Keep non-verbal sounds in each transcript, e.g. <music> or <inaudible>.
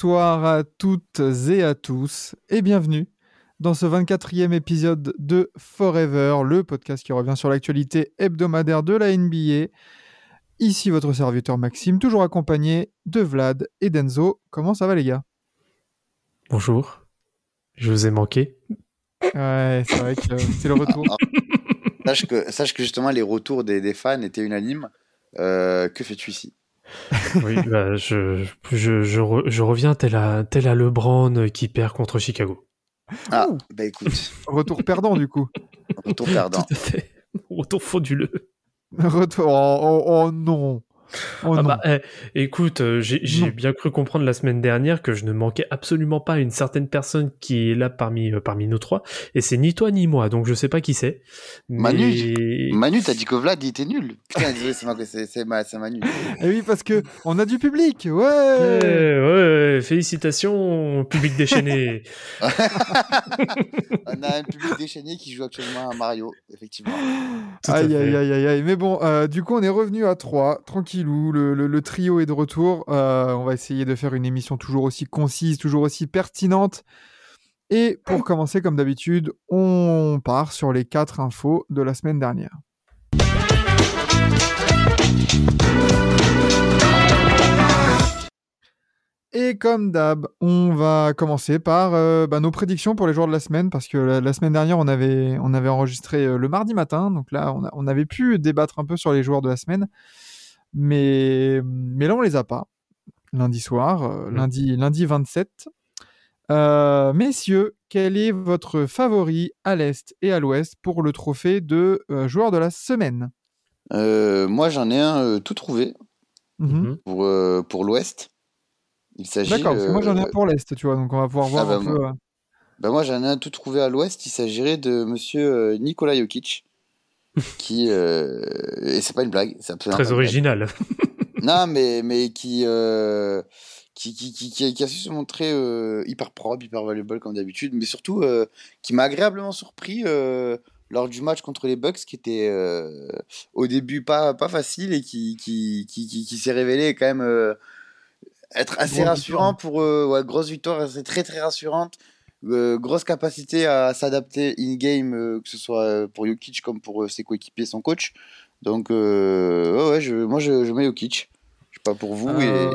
Bonsoir à toutes et à tous, et bienvenue dans ce 24e épisode de Forever, le podcast qui revient sur l'actualité hebdomadaire de la NBA. Ici votre serviteur Maxime, toujours accompagné de Vlad et d'Enzo. Comment ça va les gars? Bonjour. Je vous ai manqué. Ouais, c'est vrai que c'est le retour. Sache que, sache que justement les retours des, des fans étaient unanimes. Euh, que fais-tu ici? <laughs> Oui, bah, je, je, je, re- je reviens tel à, tel à LeBron qui perd contre Chicago. Ah, Ouh. bah écoute, Retour perdant du coup. retour perdant. <laughs> Tout à fait. Retour frauduleux. Retour. Oh, oh, oh non. Oh Ah bah, eh, écoute, euh, j'ai bien cru comprendre la semaine dernière que je ne manquais absolument pas une certaine personne qui est là parmi, euh, parmi nous trois, et c'est ni toi ni moi, donc je sais pas qui c'est. Manu. Manu, t'as dit que Vlad il était nul. Putain, c'est ma- c'est c'est ma- c'est Manu. Et oui, parce que on a du public. Ouais. Ouais, ouais, ouais, félicitations, public déchaîné. <laughs> On a un public déchaîné qui joue actuellement à Mario, effectivement. Aïe, aïe, aïe, aïe, aïe. Mais bon, euh, du coup, on est revenu à 3, tranquillou. Le, trio est de retour. Euh, on va essayer de faire une émission toujours aussi concise, toujours aussi pertinente. Et pour commencer, comme d'habitude, on part sur les quatre infos de la semaine dernière. Et comme d'hab, on va commencer par euh, bah, nos prédictions pour les joueurs de la semaine, parce que la, semaine dernière, on avait, enregistré euh, le mardi matin, donc là, on avait pu débattre un peu sur les joueurs de la semaine, mais, mais là, on les a pas. Lundi soir, euh, Mm. lundi, lundi 27. Euh, messieurs, quel est votre favori à l'Est et à l'Ouest pour le trophée de euh, joueur de la semaine? Euh, moi, j'en ai un euh, tout trouvé Mhm. Mhm. pour, euh, pour l'Ouest. Il s'agit. D'accord, parce que moi j'en ai un pour l'Est, tu vois, donc on va pouvoir voir bah, un peu. euh, bah, moi, j'en ai un tout trouvé à l'Ouest. Il s'agirait de monsieur euh, Nikola Jokic. Qui. euh, Et c'est pas une blague. c'est absolument Très original. <laughs> Non, mais, mais qui, euh, qui, qui, qui, qui a, su se montrer euh, hyper propre, hyper valuable comme d'habitude, mais surtout euh, qui m'a agréablement surpris lors du match contre les Bucks, qui était au début pas, pas facile et qui, qui, qui, qui, qui s'est révélé quand même être assez rassurant pour ouais, grosse victoire, c'est très très rassurante. Euh, grosse capacité à s'adapter in-game, euh, que ce soit euh, pour Jokic comme pour euh, ses coéquipiers, son coach. Donc, ouais, ouais, je, moi je, je mets Jokic. Je sais pas pour vous. Et,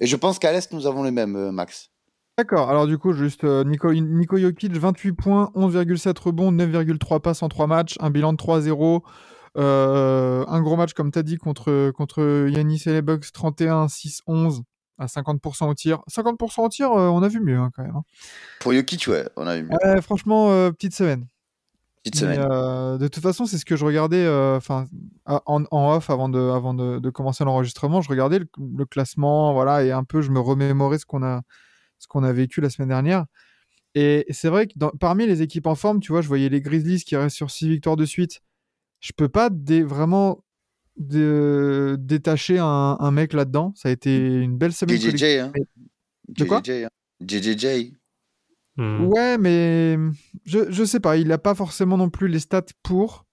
et je pense qu'à l'Est, nous avons les mêmes, Max. D'accord, alors du coup, juste Nico, Nico Jokic, 28 points, 11,7 rebonds, 9,3 passes en 3 matchs, un bilan de 3-0. euh, un gros match, comme tu as dit, contre, contre Yanis et les Bucks, 31-6-11 à 50% au tir. 50% au tir, euh, on a vu mieux hein, quand même. hein. Pour Jokic, ouais, on a eu mieux. Ouais, franchement, euh, petite semaine. Petite Mais, semaine. euh, de toute façon, c'est ce que je regardais enfin, en, en off avant de, avant de, de commencer l'enregistrement. Je regardais le, le classement, voilà, et un peu, je me remémorais ce qu'on a, ce qu'on a vécu la semaine dernière. Et c'est vrai que dans- parmi les équipes en forme, tu vois, je voyais les Grizzlies qui restent sur 6 victoires de suite. Je peux pas dé- vraiment dé- détacher un, un mec là-dedans. Ça a été une belle semaine. collective. JJJ, hein. De quoi JJJ, hein. Hmm. Ouais, mais je, je sais pas, il a pas forcément non plus les stats pour.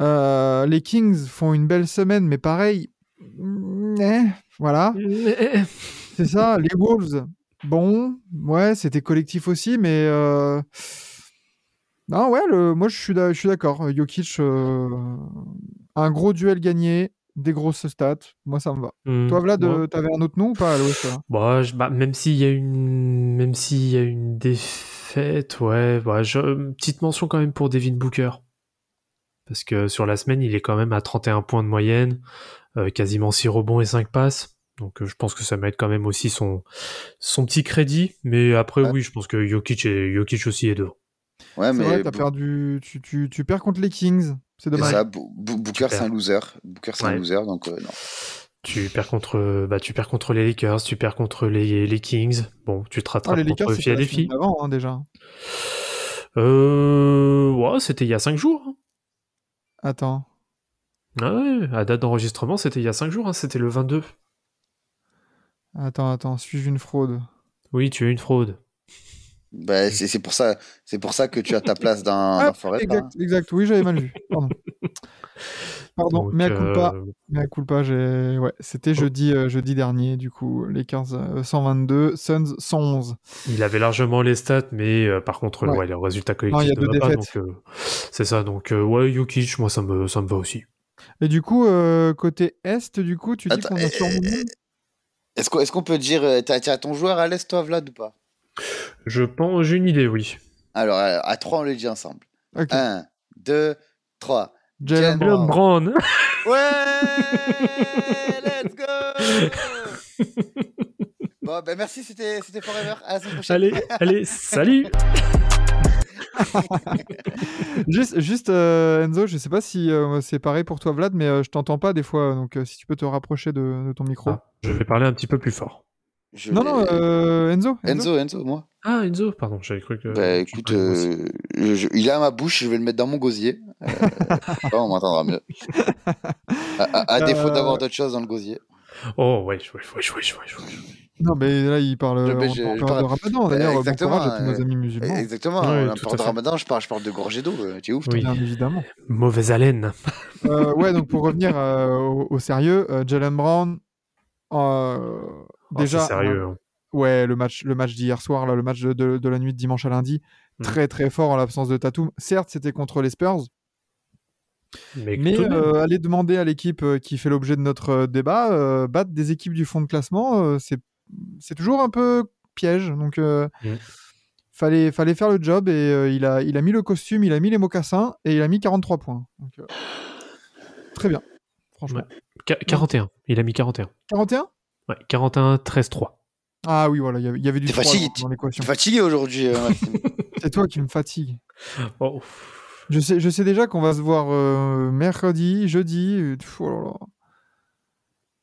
Euh, les Kings font une belle semaine, mais pareil, mm, eh, voilà, <laughs> c'est ça. Les Wolves, bon, ouais, c'était collectif aussi, mais euh, non, ouais, le, moi je suis, d'a- je suis d'accord. Jokic, euh, un gros duel gagné, des grosses stats, moi ça me va. Hmm. Toi, Vlad, Ouais. euh, t'avais un autre nom ou pas à l'Ouest Bah, bah, même s'il y a une, même s'il y a une défaite, ouais, bah, je- petite mention quand même pour Devin Booker. Parce que sur la semaine, il est quand même à 31 points de moyenne, euh, quasiment 6 rebonds et 5 passes. Donc, euh, je pense que ça mérite quand même aussi son, son petit crédit. Mais après, Ouais. oui, je pense que Jokic, et, Jokic aussi est devant. Ouais, mais vrai, perdu. Tu, tu, tu perds contre les Kings. C'est dommage. ça, Bo- Bo- Booker, c'est un loser. Booker, c'est un loser, donc euh, non. Tu perds contre, bah, tu perds contre les Lakers, tu perds contre les, les Kings. Bon, tu te Ah, rattrapes les Lakers, contre Philadelphie. d'avant, hein, déjà. Euh, ouais, c'était il y a 5 jours. hein. Attends. Ah ouais, à date d'enregistrement, c'était il y a 5 jours, hein, c'était le 22. Attends, attends. Suis-je une fraude? Oui, tu es une fraude. Bah, c'est c'est pour ça, c'est pour ça que tu as ta place dans, Ah, dans Forest. hein. exact, exact. Oui, j'avais mal vu. Pardon. <laughs> Pardon, Donc, mais à culpa. euh, Mais à culpa, j'ai. Ouais, c'était jeudi, euh, jeudi dernier, du coup. Lakers euh, 122, Suns 111. il avait largement les stats, mais euh, par contre, Ouais. ouais, le résultat Non, il y a ne deux pas. défaites. Donc, euh, c'est ça. Donc, euh, ouais, Jokic, moi, ça me, ça me va aussi. Et du coup, euh, côté Est, du coup, tu dis Attends, qu'on eh, a surmonté Est-ce qu'on est-ce qu'on peut dire, t'as t'as ton joueur à l'Est, toi, Vlad, ou pas? Je pense, j'ai une idée, oui. Alors, euh, à trois, on le dit ensemble. Ok. 1, 2, 3. Jalen Brown. Brown. Brown. Ouais Let's go <laughs> Bon, ben merci, c'était c'était Forever. À la semaine prochaine. allez, allez, salut. <laughs> Juste, juste euh, Enzo, je sais pas si euh, c'est pareil pour toi, Vlad, mais euh, je t'entends pas des fois. Donc, euh, si tu peux te rapprocher de, de ton micro. Ah, je vais parler un petit peu plus fort. Je non, non, euh, Enzo. Enzo, Enzo, moi. Ah, Enzo, pardon, j'avais cru que. Bah écoute, euh, je- il est à ma bouche, je vais le mettre dans mon gosier. Euh, <laughs> on m'entendra mieux. À, à- à défaut d'avoir d'autres choses dans le gosier. Oh, ouais, ouais, ouais, ouais, ouais. Non, mais là, il parle Je- parle- de Ramadan. D'ailleurs, bon exactement, courage à tous nos amis musulmans. Exactement, Ouais, on tout parle à de fait. ramadan, je parle, je parle de gorgée d'eau. euh, Tu es ouf, toi. Oui. Bien évidemment. Mauvaise haleine. Euh, ouais, donc pour revenir euh, au, au sérieux, euh, Jalen Brown, euh, déjà, c'est sérieux. hein. ouais, le match, le match d'hier soir, là, le match de, de- de la nuit de dimanche à lundi, Mm. très très fort en l'absence de Tatum. Certes, c'était contre les Spurs, Mais, euh, aller demander à l'équipe euh, qui fait l'objet de notre euh, débat, euh, battre des équipes du fond de classement, euh, c'est c'est toujours un peu piège. Donc, euh, Mm. fallait, fallait faire le job et il, a, il a mis le costume, il a mis les mocassins et il a mis 43 points. Donc, très bien, franchement. Qu- 41. Il a mis 41. 41 Ouais, 41, 13, 3. Ah oui, voilà, il y avait- du T'es 3 fatigué, dans, l'équation. es fatigué aujourd'hui, euh, Maxime. <laughs> C'est toi qui me fatigue. Oh. Je sais, je sais déjà qu'on va se voir euh, mercredi, jeudi. euh, pff, oh là là.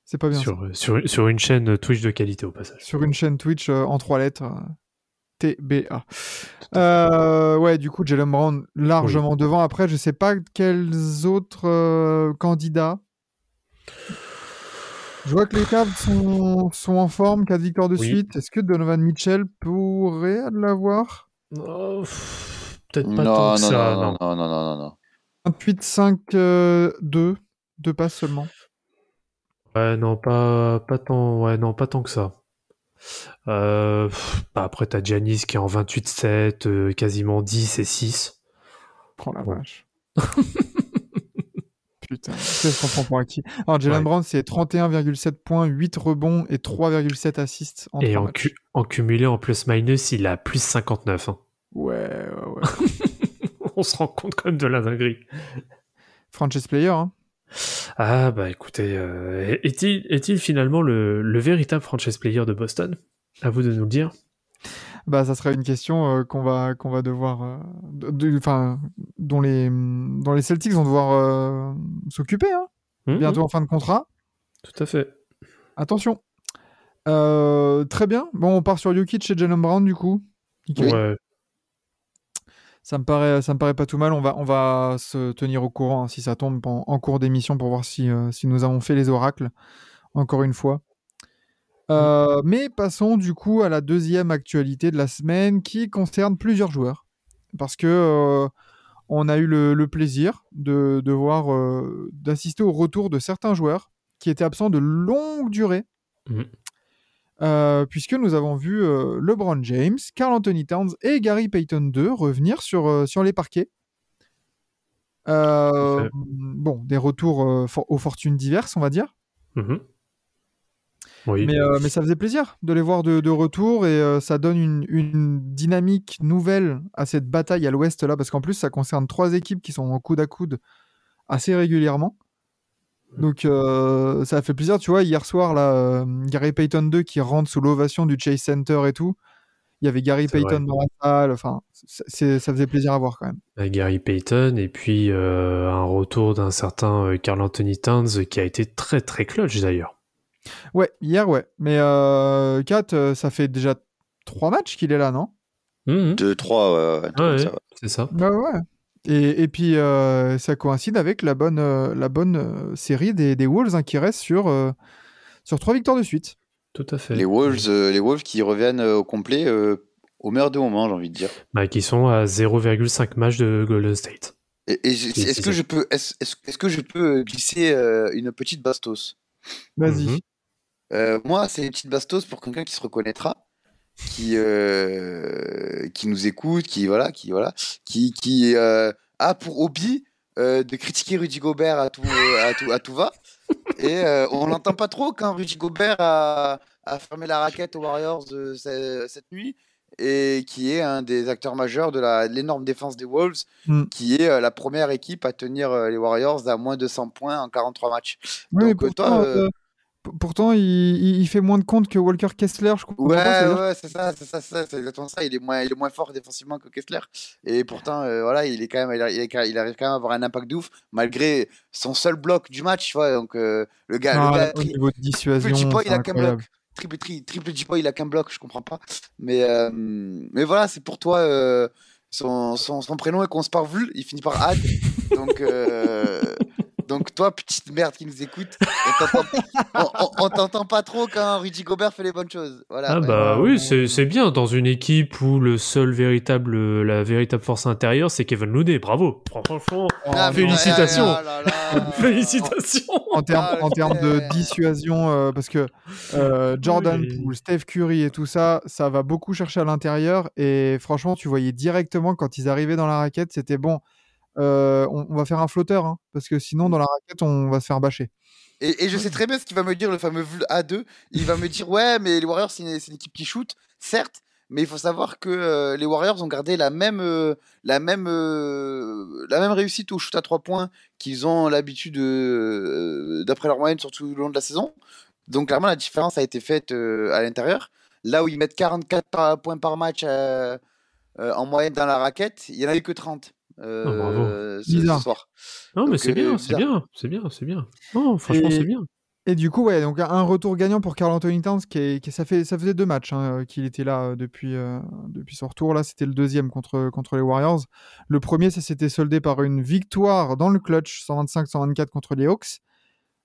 C'est pas bien. ça. Sur, euh, sur, sur une chaîne Twitch de qualité au passage. Sur une chaîne Twitch euh, en trois lettres. euh, TBA. Euh, ouais, du coup, Jalen Brown largement devant. Après, je sais pas quels autres euh, candidats. Je vois que les Cavs sont, sont en forme, 4 victoires de Oui. suite. Est-ce que Donovan Mitchell pourrait l'avoir? Oh, pff, Peut-être pas non, tant non, que ça. non, non. non, non, non, non, non. 28, 5, 2. Deux passes seulement. Ouais, non, pas, pas tant, ouais, non, pas tant que ça. Euh, pff, bah après, t'as Giannis qui est en 28-7, euh, quasiment 10 et 6. Prends la Bon. vache. <laughs> Putain, qu'on prend pour acquis Alors, Jalen Ouais. Brown, c'est 31,7 points, 8 rebonds et 3,7 assists en Et 3 en, matchs. cu- en cumulé, en plus-minus, il a plus 59. hein. Ouais, ouais, ouais. <laughs> On se rend compte quand même de la dinguerie. Franchise player, hein. Ah, bah écoutez, euh, est-il finalement le, le véritable franchise player de Boston? À vous de nous le dire. Bah, ça serait une question euh, qu'on va, qu'on va devoir. euh, de- de- Enfin, dont, les, dont les Celtics vont devoir euh, s'occuper, hein. Mhm, Bientôt en fin de contrat. Tout à fait. Attention. Très bien. Bon, on part sur Jokic et Jalen Brown, du coup. Ouais. Ça me paraît, ça me paraît pas tout mal. On va, on va se tenir au courant hein, si ça tombe en, en cours d'émission pour voir si, si nous avons fait les oracles. Encore une fois. Euh, Mais passons du coup à la deuxième actualité de la semaine qui concerne plusieurs joueurs. Parce que euh, on a eu le, le plaisir de, de voir, euh, d'assister au retour de certains joueurs qui étaient absents de longue durée. Euh, puisque nous avons vu LeBron James, Carl Anthony Towns et Gary Payton 2 revenir sur, sur les parquets. Bon, des retours for- aux fortunes diverses, on va dire. Mhm. Oui. Mais, euh, mais ça faisait plaisir de les voir de, de retour et euh, ça donne une, une dynamique nouvelle à cette bataille à l'ouest là, parce qu'en plus ça concerne trois équipes qui sont en coude à coude assez régulièrement. Donc euh, ça a fait plaisir, tu vois, hier soir là, Gary Payton 2 qui rentre sous l'ovation du Chase Center et tout. Il y avait Gary Payton vrai. dans la salle. Enfin, ça faisait plaisir à voir quand même. à Gary Payton et puis un retour d'un certain Carl Anthony Towns qui a été très très clutch d'ailleurs. Ouais, hier, ouais. Mais euh, Kat, euh, ça fait déjà trois matchs qu'il est là, non? 2, 3, ouais, ouais, Ouais, ouais. c'est ça. Bah ouais. Et, et puis, euh, ça coïncide avec la bonne, euh, la bonne série des, des Wolves hein, qui reste sur, euh, sur trois victoires de suite. Tout à fait. Les Wolves, euh, les Wolves qui reviennent au complet euh, au meilleur des moments, j'ai envie de dire. Bah, qui sont à 0,5 match de Golden State. Est-ce que je peux, est-ce, est-ce- est-ce que je peux glisser euh, une petite bastos? Vas-y. Mhm. Euh, Moi, c'est une petite bastos pour quelqu'un qui se reconnaîtra, qui euh, qui nous écoute, qui voilà, qui voilà, qui qui euh, a pour hobby de critiquer Rudy Gobert à tout à tout à tout va. Et on l'entend pas trop quand Rudy Gobert a, a fermé la raquette aux Warriors ce- cette nuit et qui est un des acteurs majeurs de l'énorme défense des Wolves, Mm. qui est euh, la première équipe à tenir euh, les Warriors à moins de 100 points en 43 matchs. Oui, Donc, pourtant, toi, euh, pourtant il, il- fait moins de comptes que Walker Kessler, je comprends Ouais, pas. ouais, c'est ça, c'est ça, c'est ça, c'est exactement ça. Il est moins, il est moins fort défensivement que Kessler. Et pourtant, euh, voilà, il est quand même, il, il est quand- il arrive quand même à avoir un impact de ouf, malgré son seul bloc du match, tu vois. Donc, euh, le gars, Ah, le gars, au niveau de dissuasion, triple il a qu'un bloc. Triple, tri- triple J-Boy, il a qu'un bloc, je comprends pas. Mais, euh, mais voilà, c'est pour toi. euh, son, son, son prénom est commence par Vul, il finit par Ad. Donc, euh, donc toi, petite merde qui nous écoute, <laughs> on t'entend- pas trop quand Rudy Gobert fait les bonnes choses. Voilà. Ah ouais. bah oui, c'est c'est bien dans une équipe où le seul véritable, la véritable force intérieure, c'est Kevin Looney. Bravo. Franchement, Ah, mais- félicitations. ah là là. <laughs> félicitations. En termes, Ah, de dissuasion, euh, parce que euh, Jordan Oui. Poole, Steph Curry et tout ça, ça va beaucoup chercher à l'intérieur. Et franchement, tu voyais directement quand ils arrivaient dans la raquette, c'était bon. Euh, on, on va faire un flotteur, hein, parce que sinon, dans la raquette, on va se faire bâcher. Et, et je sais très bien ce qu'il va me dire, le fameux Vul A2. Il va me dire Ouais, mais les Warriors, c'est une, équipe qui shoot, certes, mais il faut savoir que euh, les Warriors ont gardé la même, euh, la même, euh, la même réussite au shoot à 3 points qu'ils ont l'habitude, d'après leur moyenne, surtout au long de la saison. Donc, clairement, la différence a été faite à l'intérieur. Là où ils mettent 44 par- points par match en moyenne dans la raquette, il n'y en avait que 30 euh, Ah, bravo. ce, ce Bizarre. soir. Non, mais c'est euh, bien, c'est bien, c'est bien, c'est bien. Non, franchement, Et- c'est bien. Et du coup, ouais, donc un retour gagnant pour Carl Anthony Towns, qui, est- qui- ça, fait, ça faisait deux matchs hein, qu'il était là euh, depuis, euh, depuis son retour. Là, c'était le deuxième contre, contre les Warriors. Le premier, ça s'était soldé par une victoire dans le clutch, 125-124 contre les Hawks.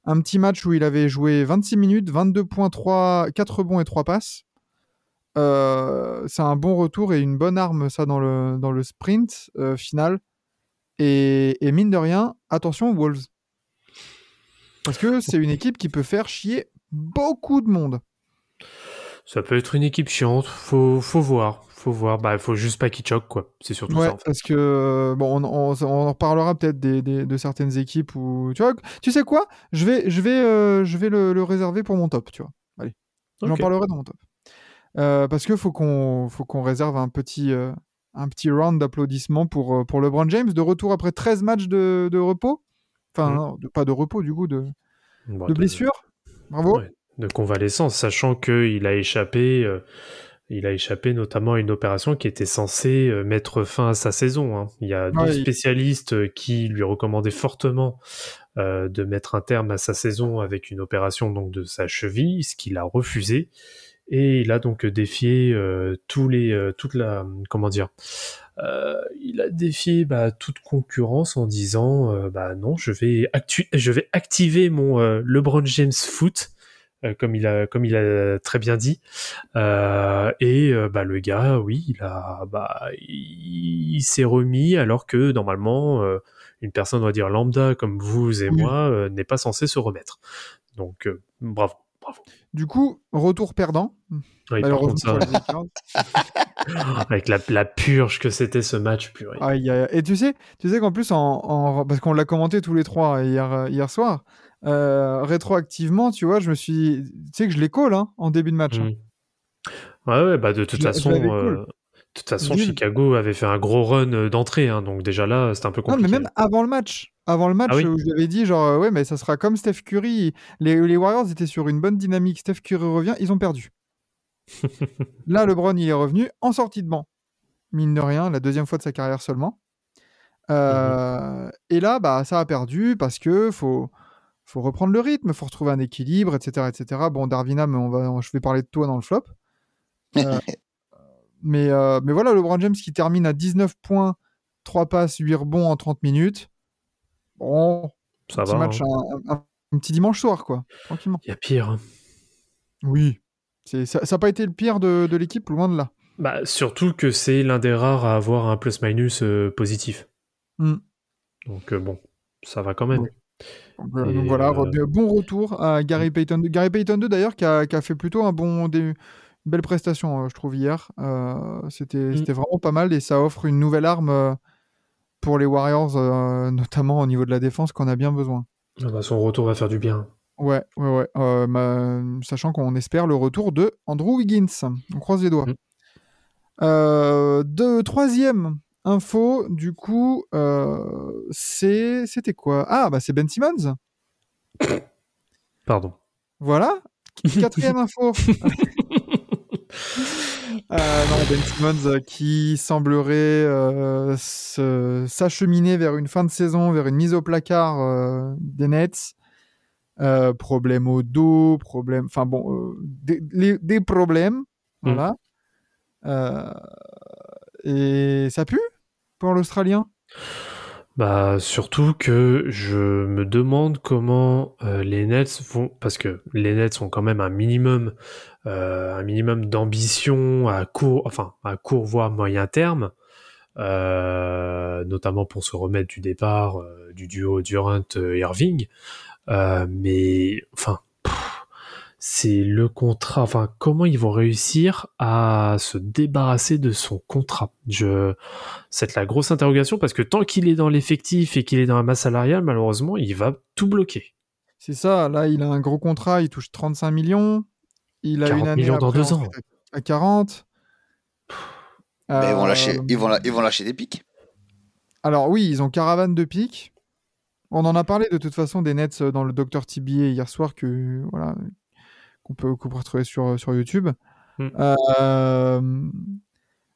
Un petit match où il avait joué 26 minutes, 22 points, 3, 4 rebonds et 3 passes. Euh, c'est un bon retour et une bonne arme, ça, dans le, dans le sprint euh, final. Et, et mine de rien, attention aux Wolves. Parce que c'est une équipe qui peut faire chier beaucoup de monde. Ça peut être une équipe chiante. Faut, faut voir, faut voir. Bah, faut juste pas qu'il choque, quoi. C'est surtout Ouais, ça. En fait. parce que euh, bon, on, on- on en reparlera peut-être des, des- de certaines équipes où tu vois, tu sais quoi, je vais, je vais, euh, je vais le, le réserver pour mon top, tu vois. Allez, j'en parlerai dans mon top. Euh, parce que faut qu'on, faut qu'on réserve un petit, euh, un petit round d'applaudissements pour euh, pour LeBron James de retour après 13 matchs de, de repos. Enfin, non, de- pas de repos du coup, de, Bon, de blessure. Bravo. Ouais. de convalescence, sachant qu'il a échappé, euh, il a échappé notamment à une opération qui était censée mettre fin à sa saison. hein. Il y a deux Ouais, il- spécialistes qui lui recommandaient fortement de mettre un terme à sa saison avec une opération donc de sa cheville, ce qu'il a refusé. Et il a donc défié euh, tous les, euh, toute la, comment dire, euh, il a défié bah, toute concurrence en disant euh, bah non, je vais, actu- je vais activer mon euh, LeBron James foot euh, comme il a comme il a très bien dit. Euh, et euh, bah le gars oui il a bah il, il s'est remis alors que normalement euh, une personne on va dire lambda comme vous et Oui. moi euh, n'est pas censé se remettre. Donc euh, bravo Du coup, retour perdant. Oui, ça <laughs> avec la, la purge que c'était ce match purée Aïe, aïe, aïe. Et tu sais, tu sais qu'en plus, en, en- parce qu'on l'a commenté tous les trois hier, hier soir, euh, rétroactivement, tu vois, je me suis, tu sais que je les call hein, en début de match. hein. Mm. Ouais, ouais, bah de toute Je l'a- je façon, euh. De toute façon, Chicago avait fait un gros run euh, d'entrée, hein, donc déjà là, c'était un peu Non, mais compliqué. même avant le match, avant le match Ah oui. où je l'avais dit, genre, euh, ouais, mais ça sera comme Steph Curry. Les, les Warriors étaient sur une bonne dynamique. Steph Curry revient, ils ont perdu. <laughs> Là, LeBron, il est revenu en sortie de banc. Mine de rien, la deuxième fois de sa carrière seulement. Euh, Et là, bah, ça a perdu parce que faut, faut reprendre le rythme, faut retrouver un équilibre, etc. etc. Bon, Darvinam, on va, je vais parler de toi dans le flop. Euh, <laughs> mais, euh, mais voilà, LeBron James qui termine à 19 points, 3 passes, 8 rebonds en 30 minutes. Bon, Ça petit va. match, hein. un, un- un petit dimanche soir, quoi, tranquillement. Il y a pire. Oui. C'est- Ça n'a pas été le pire de, de l'équipe, loin de là. Bah, surtout que c'est l'un des rares à avoir un plus-minus euh, positif. Hmm. Donc euh, bon, ça va quand même. Oui. Donc, Et, donc voilà, euh, bon retour à Gary Payton 2. Gary Payton 2 d'ailleurs qui a, qui a fait plutôt un bon, des, une belle prestation, euh, je trouve, hier. Euh, C'était Mm. c'était vraiment pas mal et ça offre une nouvelle arme euh, pour les Warriors, <laughs> notamment au niveau de la défense qu'on a bien besoin. Ah bah, son retour va faire du bien. Ouais, ouais, ouais. Euh, Sachant qu'on espère le retour de Andrew Wiggins. On croise les doigts. Mm. Euh, de troisième info, du coup, euh, c'est c'était quoi? Ah, bah c'est Ben Simmons. Pardon. Voilà. <laughs> Quatrième info. <laughs> Euh, non, Ben Simmons euh, qui semblerait euh, s'acheminer vers une fin de saison, vers une mise au placard des Nets. Problème au dos, problème, enfin bon, des, les- des problèmes, voilà. Euh, et ça pue pour l'Australien? Bah surtout que je me demande comment euh, les Nets vont parce que les Nets ont quand même un minimum euh, un minimum d'ambition à court enfin à court voire moyen terme euh, notamment pour se remettre du départ euh, du duo Durant Irving Euh, mais enfin c'est le contrat enfin comment ils vont réussir à se débarrasser de son contrat? Je c'est la grosse interrogation parce que tant qu'il est dans l'effectif et qu'il est dans la masse salariale, malheureusement, il va tout bloquer. C'est ça, là il a un gros contrat, il touche 35 millions. Il a 40 une année millions dans après, deux ans. À 40. Mais ils vont Euh, lâcher, ils vont, la- ils vont lâcher des pics? Alors oui, ils ont caravane de pique. On en a parlé de toute façon des Nets euh, dans le Dr TBA hier soir que voilà qu'on peut, qu'on peut retrouver sur, sur YouTube. Mm. Euh,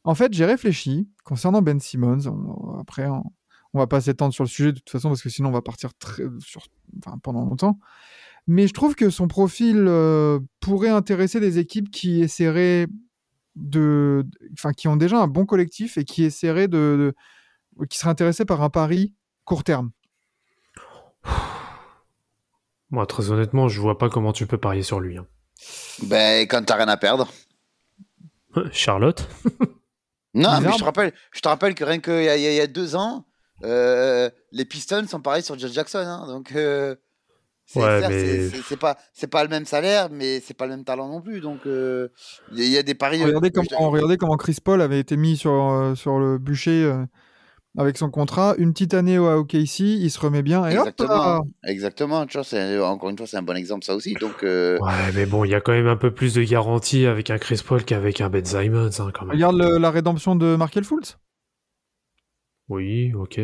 en fait, j'ai réfléchi concernant Ben Simmons. On- après, on, on va pas s'étendre sur le sujet de toute façon parce que sinon on va partir très, sur, enfin, pendant longtemps. Mais je trouve que son profil euh, pourrait intéresser des équipes qui essaieraient de, enfin, qui ont déjà un bon collectif et qui essaieraient de, de- qui seraient intéressés par un pari court terme. <sighs> Moi, très honnêtement, je vois pas comment tu peux parier sur lui. hein. Ben, quand t'as rien à perdre. <laughs> Charlotte? <laughs> Non, Bizarre. mais je te rappelle, je te rappelle que rien qu'il y, y a- deux ans, euh, les Pistons sont pareils sur Josh Jackson. hein, donc, euh, c'est Ouais, mais- pas, c'est pas le même salaire, mais c'est pas le même talent non plus. Donc, euh, il y, a- il y a des paris. Regardez comment, regardez comment Chris Paul avait été mis sur, euh, sur le bûcher euh, avec son contrat. Une petite année au OKC, il se remet bien. Et hop là Exactement, exactement. Tu vois, c'est encore une fois, c'est un bon exemple ça aussi. Donc, euh, Ouais, mais bon, il y a quand même un peu plus de garantie avec un Chris Paul qu'avec un Ben Simmons, hein, quand même. Regarde le- la rédemption de Markel Fultz. Oui, ok.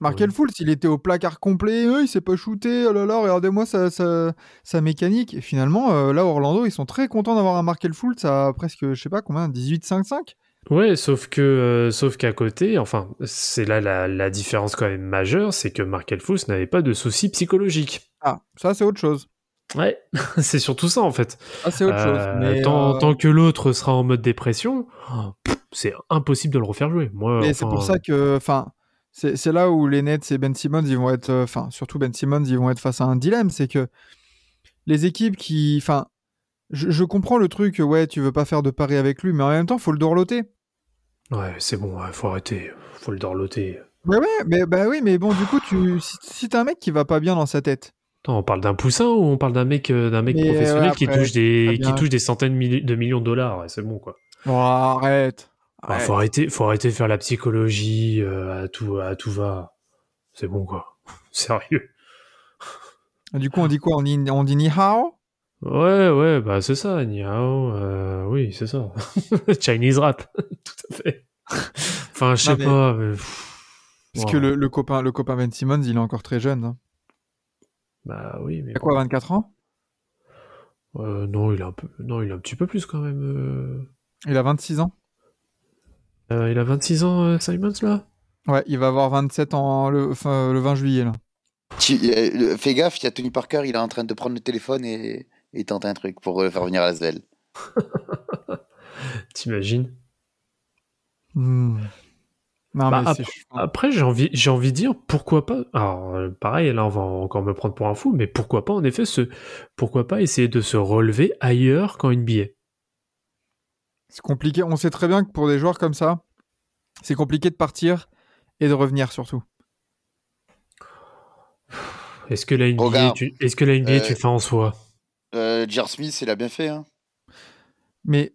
Markel Oui. Fultz, il était au placard complet, euh, il s'est pas shooté, oh là là, regardez-moi sa, sa, sa mécanique. Et finalement, euh, là, Orlando, ils sont très contents d'avoir un Markel Fultz à presque, je sais pas combien, 18-5-5 Ouais, sauf que, euh, sauf qu'à côté, enfin, c'est là la, la différence quand même majeure, c'est que Markel Fultz n'avait pas de soucis psychologiques. Ah, ça, c'est autre chose. Ouais, <laughs> c'est surtout ça en fait. Ça, c'est autre chose. Euh, Mais, tant, tant que l'autre sera en mode dépression, oh, c'est impossible de le refaire jouer. Moi, c'est pour ça que, enfin, c'est là où les Nets et Ben Simmons, ils vont être, euh, enfin, surtout Ben Simmons, ils vont être face à un dilemme, c'est que les équipes qui, enfin, je, je comprends le truc, ouais, tu veux pas faire de pari avec lui, mais en même temps, faut le dorloter. Ouais, c'est bon, faut arrêter, faut le dorloter. Ouais, ouais, mais bah oui, mais bon, du coup, tu, si, si t'as un mec qui va pas bien dans sa tête, Attends, on parle d'un poussin ou on parle d'un mec, euh, d'un mec Mais, professionnel ouais, qui touche des, qui touche des centaines de millions de dollars Ouais, C'est bon quoi. oh, arrête. Ah, arrête. faut arrêter, faut arrêter de faire la psychologie euh, à tout, à tout va. C'est bon quoi. <laughs> Sérieux. Du coup, on dit quoi? On dit, on dit ni hao? Ouais, ouais, bah c'est ça, Niao. Euh, oui, c'est ça. <laughs> Chinese rap, <laughs> tout à fait. Enfin, je sais mais- pas. Mais... Parce ouais. que le, le copain, le copain Ben Simmons, il est encore très jeune. hein? Bah oui, mais Il a quoi, 24 ans? Euh, non, il a un peu, non, il a un petit peu plus quand même. euh. Il a 26 ans. Euh, il a 26 ans, euh, Simons là? Ouais, il va avoir 27 en le, enfin, le 20 juillet là. Tu- euh, fais gaffe, il y a Tony Parker, il est en train de prendre le téléphone et, et tenter un truc pour faire venir Lasvel. <laughs> T'imagines? Hmm. Non Bah, mais ap-. Après, j'ai envie, j'ai envie de dire pourquoi pas. Alors, pareil, là, on va encore me prendre pour un fou, mais pourquoi pas, en effet, se, pourquoi pas essayer de se relever ailleurs qu'en NBA C'est compliqué. On sait très bien que pour des joueurs comme ça, c'est compliqué de partir et de revenir surtout. Est-ce que la NBA, Regarde, tu, est-ce que la NBA, euh, tu le fais en soi? Euh, Jar Smith, il a bien fait. Hein. Mais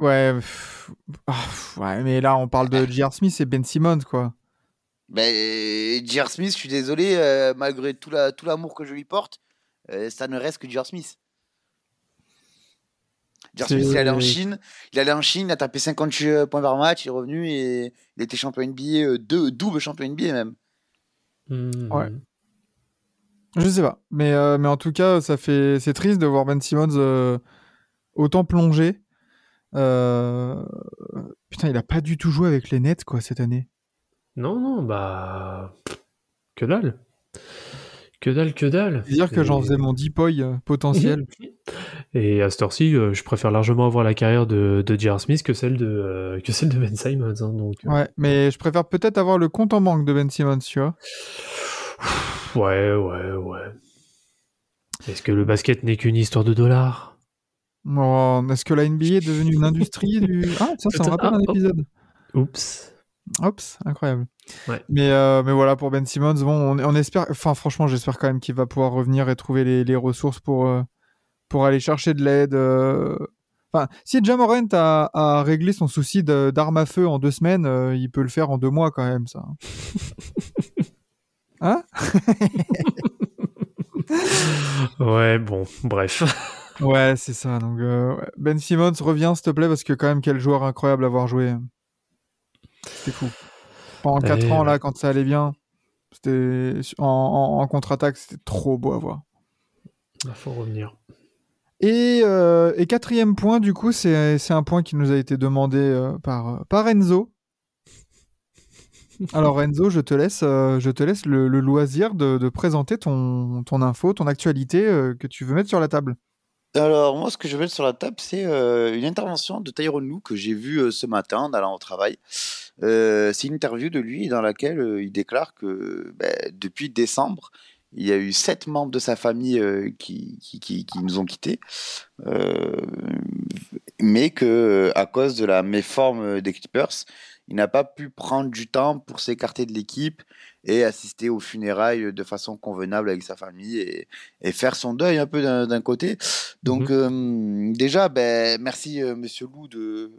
ouais, pff, ah, ouais, mais là on parle de J.R. Smith et Ben Simmons quoi. Ben, Jar Smith, je suis désolé, euh, malgré tout la- tout l'amour que je lui porte, euh, ça ne reste que Jar Smith. Il allait en Chine, il allait en Chine, il a tapé 50 points par match, il est revenu et il était champion NBA, euh, deux, double champion NBA même. Hmm. Ouais. Je sais pas, mais euh, mais en tout cas ça fait c'est triste de voir Ben Simmons euh, autant plongé. Euh, Putain, il a pas du tout joué avec les Nets quoi cette année. Non, non, bah. Que dalle. Que dalle, que dalle. C'est dire que j'en faisais mon depoy euh, potentiel. <laughs> Et à cette heure-ci, euh, je préfère largement avoir la carrière de, de J.R. Smith que celle de, euh, que celle de Ben Simons. hein, donc, Ouais, mais je préfère peut-être avoir le compte en banque de Ben Simmons, tu vois. ouais, ouais, ouais. Est-ce que le basket n'est qu'une histoire de dollars? Oh, Est-ce que la NBA est devenue une industrie du... Ah, ça, ça me rappelle ah, un oh. épisode. Oups. Oups, incroyable. Ouais. Mais, euh, mais voilà, pour Ben Simmons, bon, on, on espère... Enfin, franchement, j'espère quand même qu'il va pouvoir revenir et trouver les, les ressources pour, euh, pour aller chercher de l'aide. euh. Enfin, si Jamorant a, a réglé son souci de- d'arme à feu en deux semaines, il peut le faire en deux mois quand même, ça. <laughs> Hein? Ouais, bon, bref. Ouais, c'est ça. Donc. Ben Simmons, reviens s'il te plaît, parce que quand même, quel joueur incroyable à avoir joué. C'était fou. Pendant 4 Eh ans, là, quand ça allait bien, c'était en, en- en contre-attaque, c'était trop beau à voir. Il faut revenir. Et, euh, et quatrième point, du coup, c'est un point qui nous a été demandé euh, par, euh, par Enzo. <laughs> Alors Enzo, je te laisse, euh, je te laisse le, le loisir de, de présenter ton, ton info, ton actualité que tu veux mettre sur la table. Alors, moi, ce que je vais sur la table, c'est euh, une intervention de Tyrone Lou que j'ai vue euh, ce matin en allant au travail. Euh, c'est une interview de lui dans laquelle il déclare que ben, depuis décembre, il y a eu sept membres de sa famille qui, qui, nous ont quittés, mais que à cause de la méforme des Clippers, il n'a pas pu prendre du temps pour s'écarter de l'équipe et assister aux funérailles de façon convenable avec sa famille et, et faire son deuil un peu d'un côté. Donc euh, déjà, ben, merci euh, Monsieur Lou de,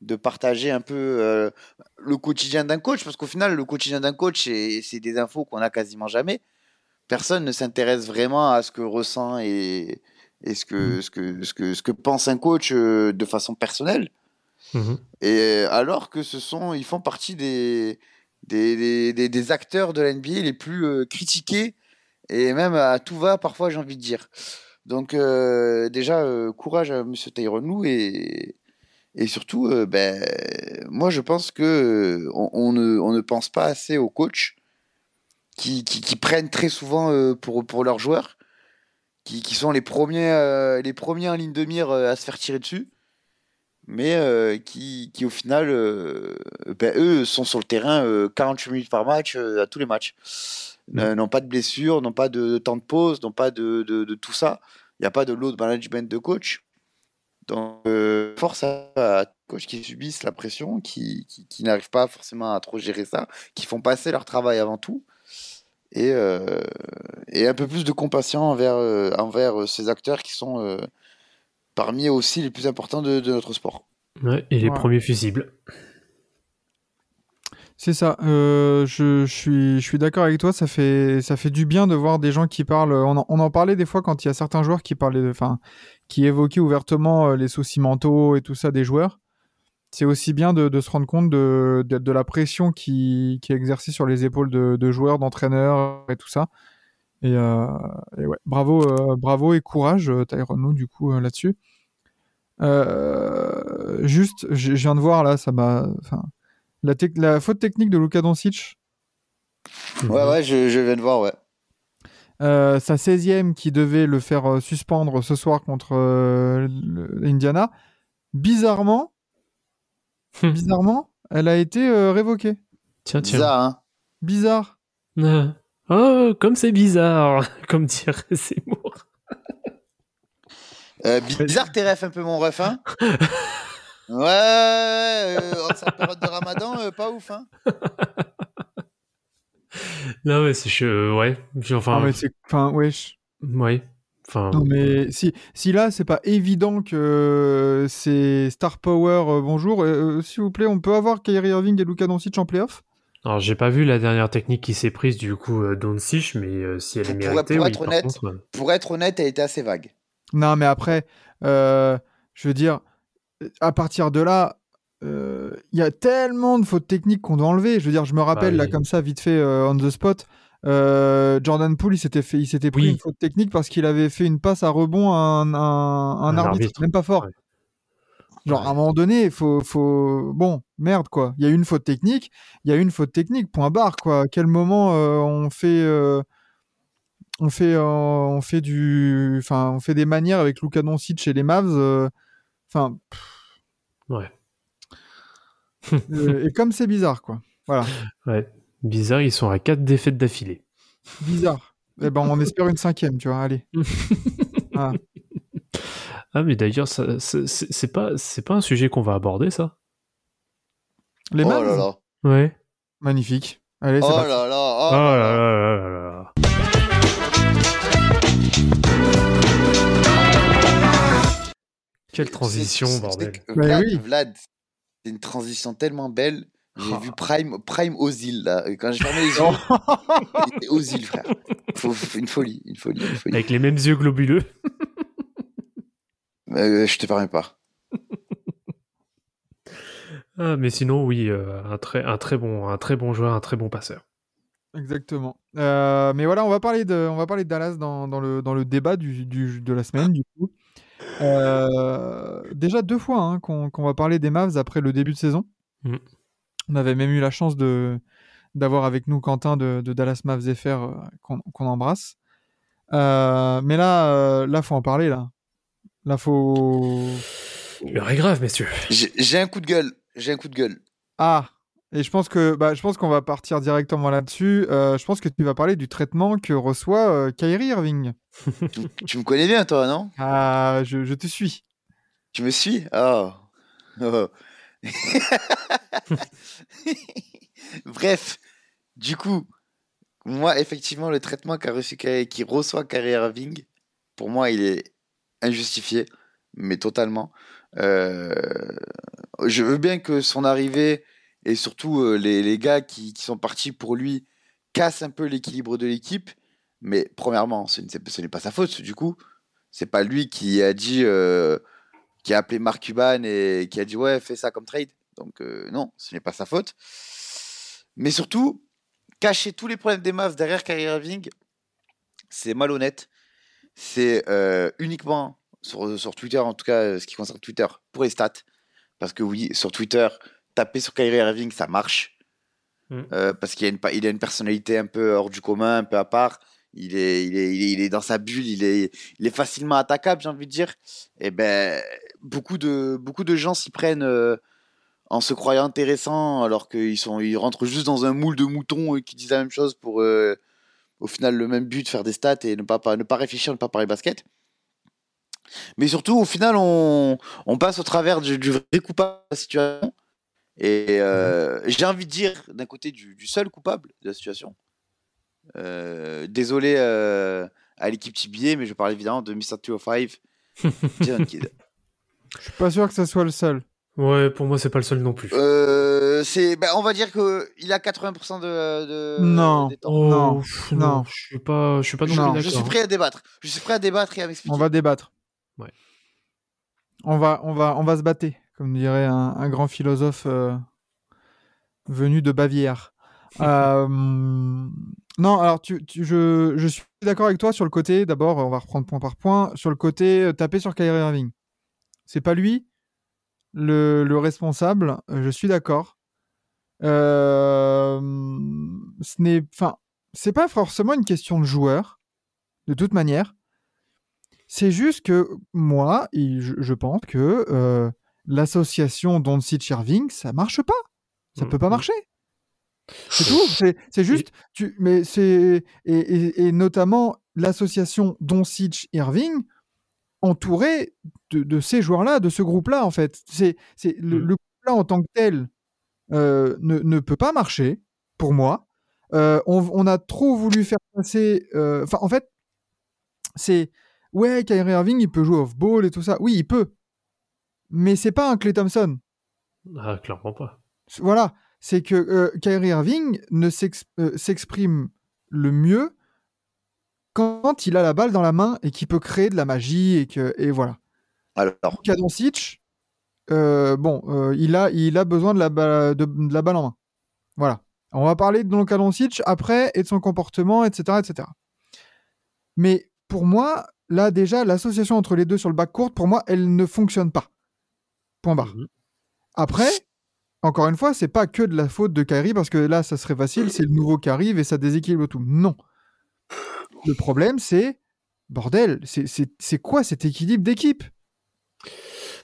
de partager un peu euh, le quotidien d'un coach, parce qu'au final, le quotidien d'un coach, c'est des infos qu'on a quasiment jamais. Personne ne s'intéresse vraiment à ce que ressent et, et ce, que, ce, que, ce, que, ce que pense un coach euh, de façon personnelle. Mhm. Et alors que ce sont, ils font partie des, des, acteurs de la NBA les plus euh, critiqués et même à tout va parfois, j'ai envie de dire. Donc euh, déjà, euh, courage à Monsieur Tyrone et, surtout, ben, moi je pense que on, ne, pense pas assez aux coachs qui, prennent très souvent pour, leurs joueurs, qui, sont les premiers, les premiers en ligne de mire à se faire tirer dessus mais euh, qui, qui au final, euh, ben, eux, sont sur le terrain euh, 48 minutes par match euh, à tous les matchs. Euh, n'ont pas de blessures, n'ont pas de, temps de pause, n'ont pas de, de, de tout ça. Il n'y a pas de load management de coach. Donc, euh, force à, à coachs qui subissent la pression, qui, qui, qui n'arrivent pas forcément à trop gérer ça, qui font passer leur travail avant tout. Et, euh, et un peu plus de compassion envers, euh, envers euh, ces acteurs qui sont euh, parmi aussi les plus importants de, de notre sport. Ouais, et les Ouais. premiers fusibles. C'est ça. euh, je, je suis, je suis d'accord avec toi. Ça fait, ça fait du bien de voir des gens qui parlent. On en, on en parlait des fois quand il y a certains joueurs qui parlaient, de- enfin, qui évoquaient ouvertement euh, les soucis mentaux et tout ça des joueurs. C'est aussi bien de, de se rendre compte de, de, de la pression qui, qui est exercée sur les épaules de, de joueurs, d'entraîneurs et tout ça. Et, euh, et ouais, bravo, euh, bravo et courage, euh, Tyrone du coup, euh, là-dessus. Euh, juste, je viens de voir là, ça m'a. La, faute technique de Luka Doncic, Ouais, ouais, je, je viens de voir, ouais. euh, sa 16e qui devait le faire euh, suspendre ce soir contre euh, Indiana, bizarrement, Hmm. bizarrement, elle a été euh, révoquée. Tiens, tiens. Bizarre, hein. Bizarre. Oh, comme c'est bizarre, <laughs> comme dirait Seymour. Euh, bizarre tes refs un peu, mon ref, hein. <laughs> Ouais, euh, en cette période de ramadan, euh, pas ouf, hein. Non, mais c'est je, ouais, enfin, Non, mais c'est. Enfin, wesh. ouais, enfin, Non, mais si, si là, c'est pas évident que c'est Star Power, euh, bonjour, euh, euh, s'il vous plaît, on peut avoir Kyrie Irving et Luka Doncic en playoff? Alors j'ai pas vu la dernière technique qui s'est prise du coup euh, mais euh, si elle est Pour- méritée, pour oui, être par honnête, contre, Pour être honnête, elle était assez vague. Non, mais après, euh, je veux dire, à partir de là, euh, il y a tellement de fautes techniques qu'on doit enlever. Je veux dire, je me rappelle, là, oui. comme ça, vite fait, euh, on the spot, euh, Jordan Poole, il s'était, fait, il s'était pris Oui. une faute technique parce qu'il avait fait une passe à rebond à un, un- un Un arbitre, arbitre. même pas fort. Ouais. Genre, à un moment donné, il faut, faut. Bon, merde, quoi. Il y a une faute technique, il y a une faute technique, point barre, quoi. À quel moment euh, on fait. euh, on fait, euh, on fait du, enfin, on fait des manières avec Luka Doncic chez les Mavs. Enfin, ouais, et comme c'est bizarre, quoi. Voilà, ouais, bizarre, ils sont à quatre défaites d'affilée. bizarre. Eh ben, on espère une cinquième, tu vois. Allez. <laughs> Ah. Ah, mais d'ailleurs, ça- c'est pas, c'est pas un sujet qu'on va aborder, ça. Les oh là là. Ouais. magnifique. Allez, c'est Oh parti. là là. Oh Oh là là là. là là là là. Quelle transition, bordel. Vlad, oui. Vlad, c'est une transition tellement belle. J'ai Ah. vu Prime, Prime Ozil là. Et Quand j'ai fermé les <laughs> yeux, c'était Ozil, frère. Une folie, une folie, une folie. Avec les mêmes yeux globuleux. Euh, je te permets pas. <laughs> Ah, mais sinon, oui, euh, un, très, un, très bon, un très bon joueur, un très bon passeur. Exactement. Euh, mais voilà, on va parler de, on va parler de Dallas dans, dans le, dans le débat du, du- de la semaine, du coup. Euh, déjà deux fois hein, qu'on qu'on va parler des Mavs après le début de saison. Mm. On avait même eu la chance de d'avoir avec nous Quentin de, de Dallas Mavs FR euh, qu'on qu'on embrasse. Euh, mais là, euh, là, faut en parler là. Faut. L'heure est grave, messieurs. J'ai un coup de gueule. J'ai un coup de gueule. Ah. Et je pense que, bah, je pense qu'on va partir directement là-dessus. Euh, je pense que tu vas parler du traitement que reçoit euh, Kyrie Irving. tu, tu me connais bien, toi, non? Ah, je, je te suis. Tu me suis? Oh. Oh. <laughs> Bref, du coup, moi, effectivement, le traitement qu'a reçu Kyrie- qui reçoit Kyrie Irving, pour moi, il est injustifié, mais totalement. Euh, je veux bien que son arrivée et surtout euh, les, les gars qui, sont partis pour lui cassent un peu l'équilibre de l'équipe, mais premièrement, ce n'est pas sa faute, du coup. C'est pas lui qui a dit, euh, qui a appelé Mark Cuban et qui a dit ouais, fais ça comme trade. Donc non, ce n'est pas sa faute. Mais surtout, cacher tous les problèmes des Mavs derrière Kyrie Irving, c'est malhonnête. C'est euh, uniquement sur, sur Twitter, en tout cas, euh, ce qui concerne Twitter, pour les stats. Parce que oui, sur Twitter, taper sur Kyrie Irving, ça marche. Mm. Euh, parce qu'il a, une, il a une personnalité un peu hors du commun, un peu à part. Il est, il est, il est, il est dans sa bulle, il est, il est facilement attaquable, j'ai envie de dire. Et ben, beaucoup de, beaucoup de gens s'y prennent euh, en se croyant intéressants, alors qu'ils sont, ils rentrent juste dans un moule de moutons qui disent la même chose pour, au final, le même but, faire des stats et ne pas, pas- ne pas réfléchir, ne pas parler basket. Mais surtout, au final, on, on passe au travers du, du vrai coupable de la situation. Et euh, j'ai envie de dire, d'un côté, du, du seul coupable de la situation. Euh, désolé euh, à l'équipe TBA, mais je parle évidemment de Mr. 205, Jason Kidd. Je suis pas sûr que ça soit le seul. Ouais, pour moi, c'est pas le seul non plus. Euh, c'est, bah, on va dire qu'il a 80% de, de Non. des temps. Oh, non, pff, non. non, je suis pas, je suis pas non, Je suis d'accord. prêt à débattre. Je suis prêt à débattre et à m'expliquer. On va débattre. Ouais. On va, on va, on va se battre, comme dirait un, un grand philosophe euh, venu de Bavière. <laughs> Euh, non, alors tu, tu- je, je suis d'accord avec toi sur le côté. D'abord, on va reprendre point par point. Sur le côté, euh, taper sur Kyrie Irving. C'est pas lui le, le responsable. euh, Je suis d'accord. Euh, ce n'est, enfin, c'est pas forcément une question de joueur, de toute manière. C'est juste que moi, je, je pense que euh, l'association Doncic Irving, ça marche pas. Ça Mm, peut pas mm. marcher. C'est tout. C'est, c'est juste. Tu, mais c'est et, et- et notamment l'association Doncic Irving entourée de, de ces joueurs-là, de ce groupe-là en fait. C'est, c'est le, Mm. le groupe-là en tant que tel euh, ne, ne peut pas marcher pour moi. Euh, on, on a trop voulu faire passer. euh, Enfin, en fait, c'est ouais, Kyrie Irving, il peut jouer off-ball et tout ça. Oui, il peut, mais c'est pas un Clay Thompson. Ah, clairement pas. Voilà, c'est que Kyrie Irving ne s'ex- s'exprime le mieux quand il a la balle dans la main et qu'il peut créer de la magie et que et voilà. Alors, Luka Doncic, euh, bon, euh, il a il a besoin de la balle de, de la balle en main. Voilà. On va parler de Luka Doncic après et de son comportement, etc., etc. Mais pour moi, là déjà, l'association entre les deux sur le backcourt, pour moi, elle ne fonctionne pas. Point barre. Mhm. Après, encore une fois, c'est pas que de la faute de Kyrie parce que là, ça serait facile, c'est le nouveau qui arrive et ça déséquilibre tout. Non. Le problème, c'est bordel, c'est- c'est c'est quoi cet équilibre d'équipe?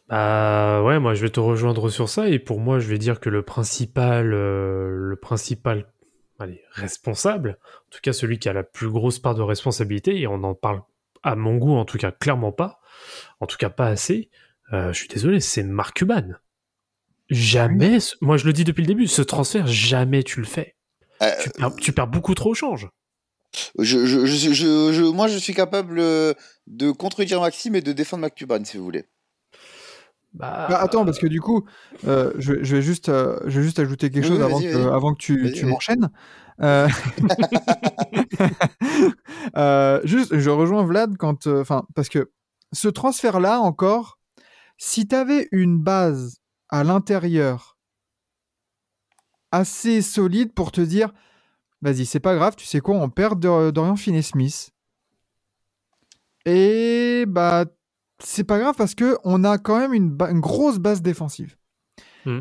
Bah ouais, moi je vais te rejoindre sur ça et pour moi je vais dire que le principal, euh, le principal, allez, responsable, en tout cas celui qui a la plus grosse part de responsabilité et on en parle à mon goût en tout cas clairement pas, en tout cas pas assez. euh, je suis désolé, c'est Mark Cuban. Jamais, moi je le dis depuis le début, ce transfert jamais tu le fais. euh, Tu perds, tu perds beaucoup trop au change. Je, je, je, je- je- moi, je suis capable euh, de contredire Maxime et de défendre McCuban, si vous voulez. Bah, Bah, attends, parce que du coup, euh, je, je vais juste, euh, je vais juste ajouter quelque Oui, chose avant, que, vas-y. avant que tu, m'enchaînes. Euh, <laughs> euh, juste, je rejoins Vlad quand, euh, enfin, parce que ce transfert-là encore, si tu avais une base à l'intérieur assez solide pour te dire, vas-y, c'est pas grave, tu sais quoi, on perd Dor- Dorian Finney-Smith. Et bah, c'est pas grave parce que on a quand même une, ba- une grosse base défensive. hmm,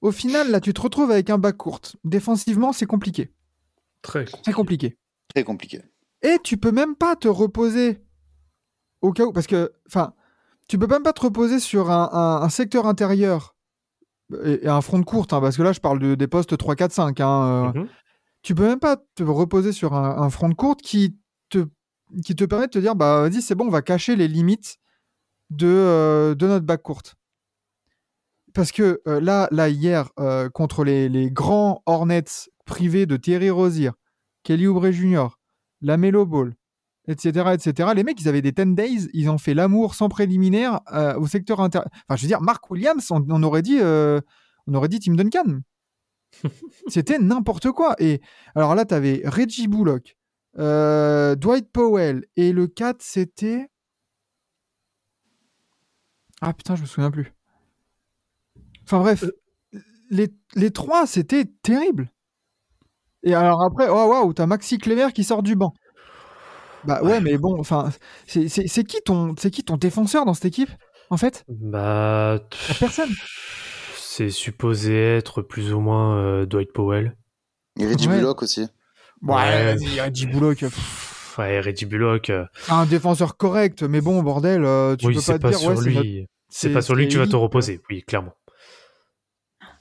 Au final, là, tu te retrouves avec un bac court. Défensivement, c'est compliqué. très C'est compliqué. Très compliqué. Et tu peux même pas te reposer au cas où, parce que, enfin, tu peux même pas te reposer sur un, un- un secteur intérieur et, et un front de courte, hein, parce que là, je parle de, des postes 3, 4, 5. Hein, euh, Mhm. Tu peux même pas te reposer sur un, front de courte qui te, qui te permet de te dire, bah, vas-y, c'est bon, on va cacher les limites de, euh, de notre back courte. Parce que euh, là, là, hier, euh, contre les, les grands Hornets privés de Thierry Rozier, Kelly Oubre Jr., Lamelo Ball, etc., etc., les mecs, ils avaient des 10 days, ils ont fait l'amour sans préliminaire au secteur intérieur. Enfin, je veux dire, Mark Williams, on, aurait dit, on aurait dit Tim Duncan. <laughs> C'était n'importe quoi. Et alors là, tu avais Reggie Bullock, euh, Dwight Powell, et le 4, c'était. Ah putain, je me souviens plus. Enfin bref, les, les trois, c'était terrible. Et alors après, oh waouh, t'as Maxi Clémer qui sort du banc. Bah ouais, mais bon, enfin, c'est qui ton, c'est qui ton défenseur dans cette équipe, en fait? Bah, personne. C'est supposé être plus ou moins euh, Dwight Powell. Et Reggie Ouais. Bullock aussi. Ouais. vas-y, Reggie Bullock, pff, Pff, Ouais, Reggie Bullock. euh, un défenseur correct, mais bon, bordel, euh, tu oui, peux c'est pas, pas, dire, sur ouais, lui. C'est pas sur lui que tu vas te reposer. Oui, clairement.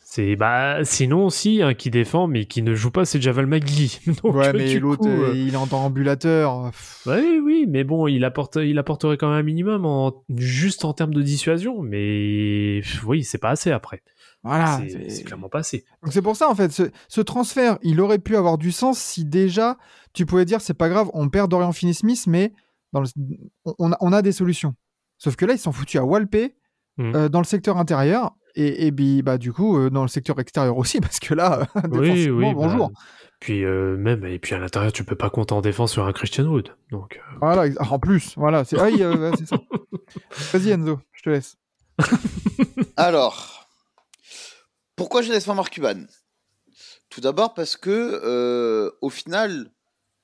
C'est bah sinon aussi un qui défend mais qui ne joue pas, c'est Javal McGee. <laughs> Donc, Ouais, mais du l'autre, coup, euh, il est en ambulateur. pff, Oui, oui, mais bon, il apporte, il apporterait quand même un minimum en juste en termes de dissuasion, mais oui, c'est pas assez après. Voilà. C'est- clairement pas assez. Donc c'est pour ça en fait, ce, ce transfert, il aurait pu avoir du sens si déjà tu pouvais dire c'est pas grave, on perd Dorian Finney-Smith, mais dans le- on, a, on a des solutions. Sauf que là, ils sont foutus à Walpé Mhm. euh, dans le secteur intérieur et, et puis, bah, du coup euh, dans le secteur extérieur aussi, <laughs> parce que là, Oui, défensivement, oui, bah, bonjour. Puis euh, même et puis à l'intérieur, tu peux pas compter en défense sur un Christian Wood. Donc euh, Voilà, en plus, voilà, c'est ah oui, euh, ça. <laughs> Vas-y Enzo, je te laisse. Alors, pourquoi je laisse pas Mark Cuban? Tout d'abord parce que, euh, au final,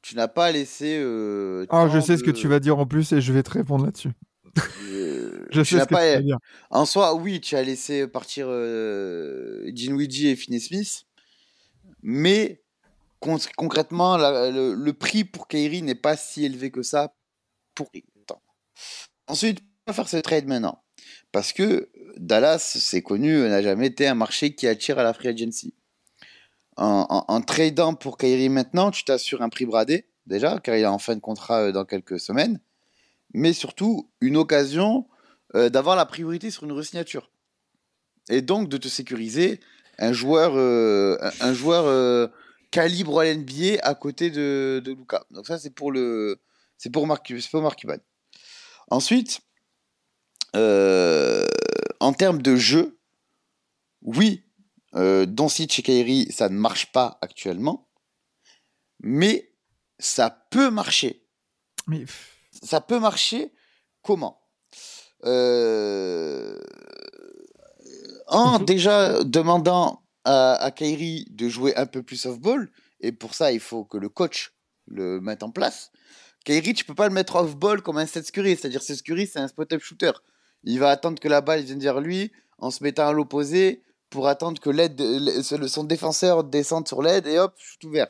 tu n'as pas laissé. euh, Ah, je sais ce que tu vas dire en plus et je vais te répondre là-dessus. euh, <laughs> Je sais ce que pas- tu vas dire. En soi, oui, tu as laissé partir Dinwiddie et Finney Smith, mais con- concrètement, la- le, le prix pour Kyrie n'est pas si élevé que ça pour Attends. Ensuite, pourquoi faire ce trade maintenant Parce que Dallas, c'est connu, n'a jamais été un marché qui attire à la free agency. En, en- tradant pour Kyrie maintenant, tu t'assures un prix bradé, déjà, car il est en fin de contrat euh, dans quelques semaines, mais surtout une occasion euh, d'avoir la priorité sur une resignature. Et donc de te sécuriser un joueur, euh, un- joueur calibre à l'NBA à côté de, Luca. Donc ça, c'est pour le, c'est pour Mark Cuban. Ensuite, en termes de jeu, oui, euh, Doncic et Kyrie, ça ne marche pas actuellement, mais ça peut marcher Mais ça peut marcher comment? Euh, En déjà demandant à, à Kyrie de jouer un peu plus off-ball, et pour ça, il faut que le coach le mette en place. Kyrie, tu peux pas le mettre off-ball comme un Seth Curry, c'est-à-dire Seth Curry, c'est un spot-up shooter. Il va attendre que la balle vienne vers lui en se mettant à l'opposé pour attendre que l'aide, son défenseur descende sur l'aide et hop, shoot ouvert.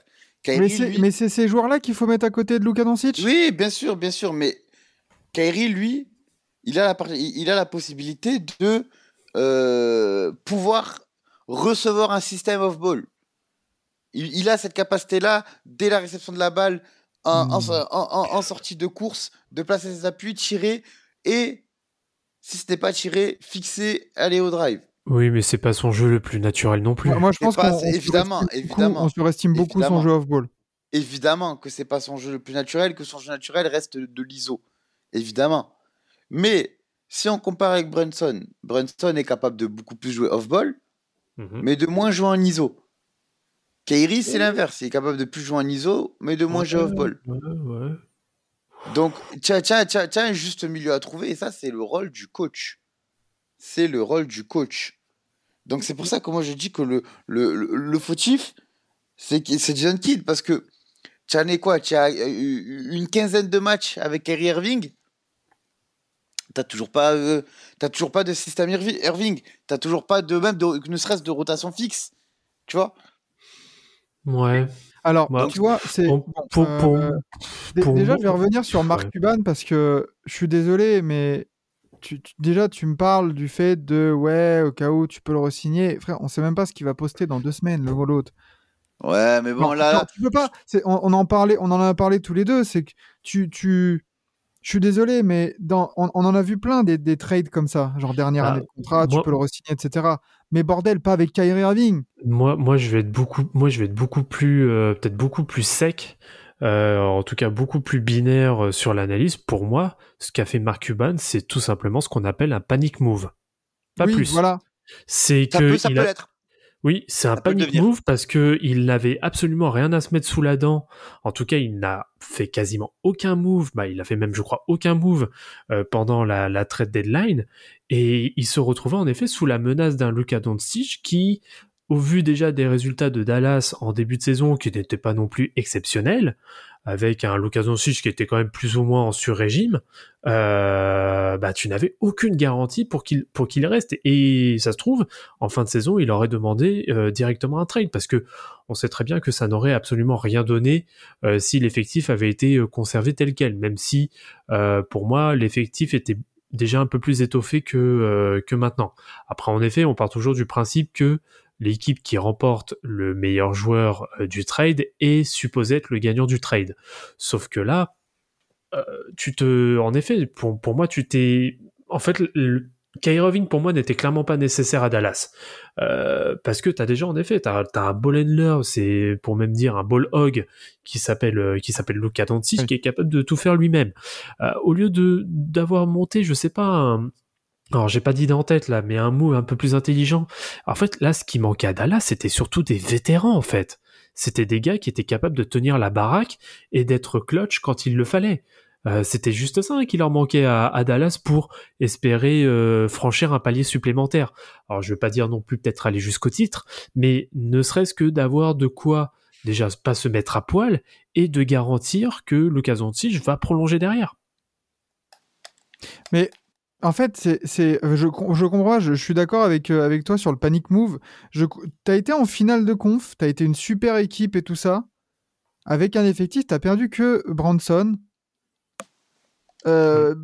Mais c'est lui- ces joueurs-là qu'il faut mettre à côté de Luka Doncic? Oui, bien sûr, bien sûr, mais Kyrie, lui, il a la, il a la possibilité de euh, pouvoir recevoir un système off-ball. Il, il a cette capacité-là, dès la réception de la balle, en, en- Hmm. en- en- en sortie de course, de placer ses appuis, tirer, et si ce n'est pas tiré, fixer, aller au drive. Oui, mais c'est pas son jeu le plus naturel non plus. Moi, moi, je pense pas- qu'on évidemment, surestime beaucoup- on surestime beaucoup évidemment. son jeu off-ball. Évidemment que c'est pas son jeu le plus naturel, que son jeu naturel reste de l'ISO. Évidemment. Mais si on compare avec Brunson, Brunson est capable de beaucoup plus jouer off-ball, Mhm. mais de moins jouer en ISO. Kyrie, c'est l'inverse. Il est capable de plus jouer en ISO, mais de moins jouer off-ball. Ouais, ouais. Donc, as, as- as- tu as un juste milieu à trouver, et ça, c'est le rôle du coach. C'est le rôle du coach. Donc, c'est pour ça que moi, je dis que le, le, le, fautif, c'est Jason Kidd, parce que tu es quoi? Tu as une quinzaine de matchs avec Kyrie Irving? T'as toujours pas, euh, toujours pas de système Irvi- Irving. T'as toujours pas de même de, ne serait-ce de rotation fixe. Tu vois? Ouais. Alors, Bah, tu vois, c'est. Pour, bon, pour, pour- euh, pour déjà, moi- je vais revenir sur Marc Ouais. Cuban parce que je suis désolé, mais tu, tu- déjà, tu me parles du fait de ouais, au cas où tu peux le re-signer. Frère, on sait même pas ce qu'il va poster dans deux semaines, le ou l'autre. Ouais, mais bon, Non, là, non, tu peux pas. c'est- On, on en parlait, on en a parlé tous les deux. C'est que tu, tu, je suis désolé, mais dans, on, on en a vu plein des, des trades comme ça, genre dernière Ah, année de contrat, tu peux le re-signer, etc. Mais bordel, pas avec Kyrie Irving. Moi, moi, je vais être beaucoup, moi, je vais être beaucoup plus, euh, peut-être beaucoup plus sec, euh, en tout cas beaucoup plus binaire euh, sur l'analyse. Pour moi, ce qu'a fait Mark Cuban, c'est tout simplement ce qu'on appelle un panic move. Pas oui, plus. voilà. C'est que peut, ça il peut a- l'être. Oui, c'est un panic move parce que il n'avait absolument rien à se mettre sous la dent. En tout cas, il n'a fait quasiment aucun move. Bah, il a fait même, je crois, aucun move euh, pendant la, la trade deadline. Et il se retrouvait en effet sous la menace d'un Luka Doncic qui, au vu déjà des résultats de Dallas en début de saison, qui n'étaient pas non plus exceptionnels, avec un Luka Doncic qui était quand même plus ou moins en sur-régime, euh, bah, tu n'avais aucune garantie pour qu'il reste. Et ça se trouve, en fin de saison, il aurait demandé euh, directement un trade parce que on sait très bien que ça n'aurait absolument rien donné euh, si l'effectif avait été conservé tel quel, même si pour moi l'effectif était déjà un peu plus étoffé que euh, que maintenant. Après, en effet, on part toujours du principe que l'équipe qui remporte le meilleur joueur euh, du trade est supposée être le gagnant du trade. Sauf que là, euh, tu te, en effet, pour, pour moi, tu t'es, en fait, le, Kyrie Irving pour moi n'était clairement pas nécessaire à Dallas Euh, parce que t'as déjà en effet t'as as un ball handler c'est pour même dire un ball hog qui s'appelle euh, qui s'appelle Luka Doncic Oui. qui est capable de tout faire lui-même Euh, au lieu de d'avoir monté je sais pas un, alors j'ai pas d'idée en tête là, mais un move un peu plus intelligent. En fait, là, ce qui manquait à Dallas, c'était surtout des vétérans en fait. C'était des gars qui étaient capables de tenir la baraque et d'être clutch quand il le fallait. Euh, C'était juste ça hein, qui leur manquait à, Dallas pour espérer euh, franchir un palier supplémentaire. Alors je vais pas dire non plus peut-être aller jusqu'au titre, mais ne serait-ce que d'avoir de quoi déjà pas se mettre à poil et de garantir que Lucas Doncic va prolonger derrière. En fait, c'est, c'est, euh, je, com- je comprends, je, suis d'accord avec, avec toi sur le panic move. Je, t'as été en finale de conf, t'as été une super équipe et tout ça. Avec un effectif, t'as perdu que Branson. Euh,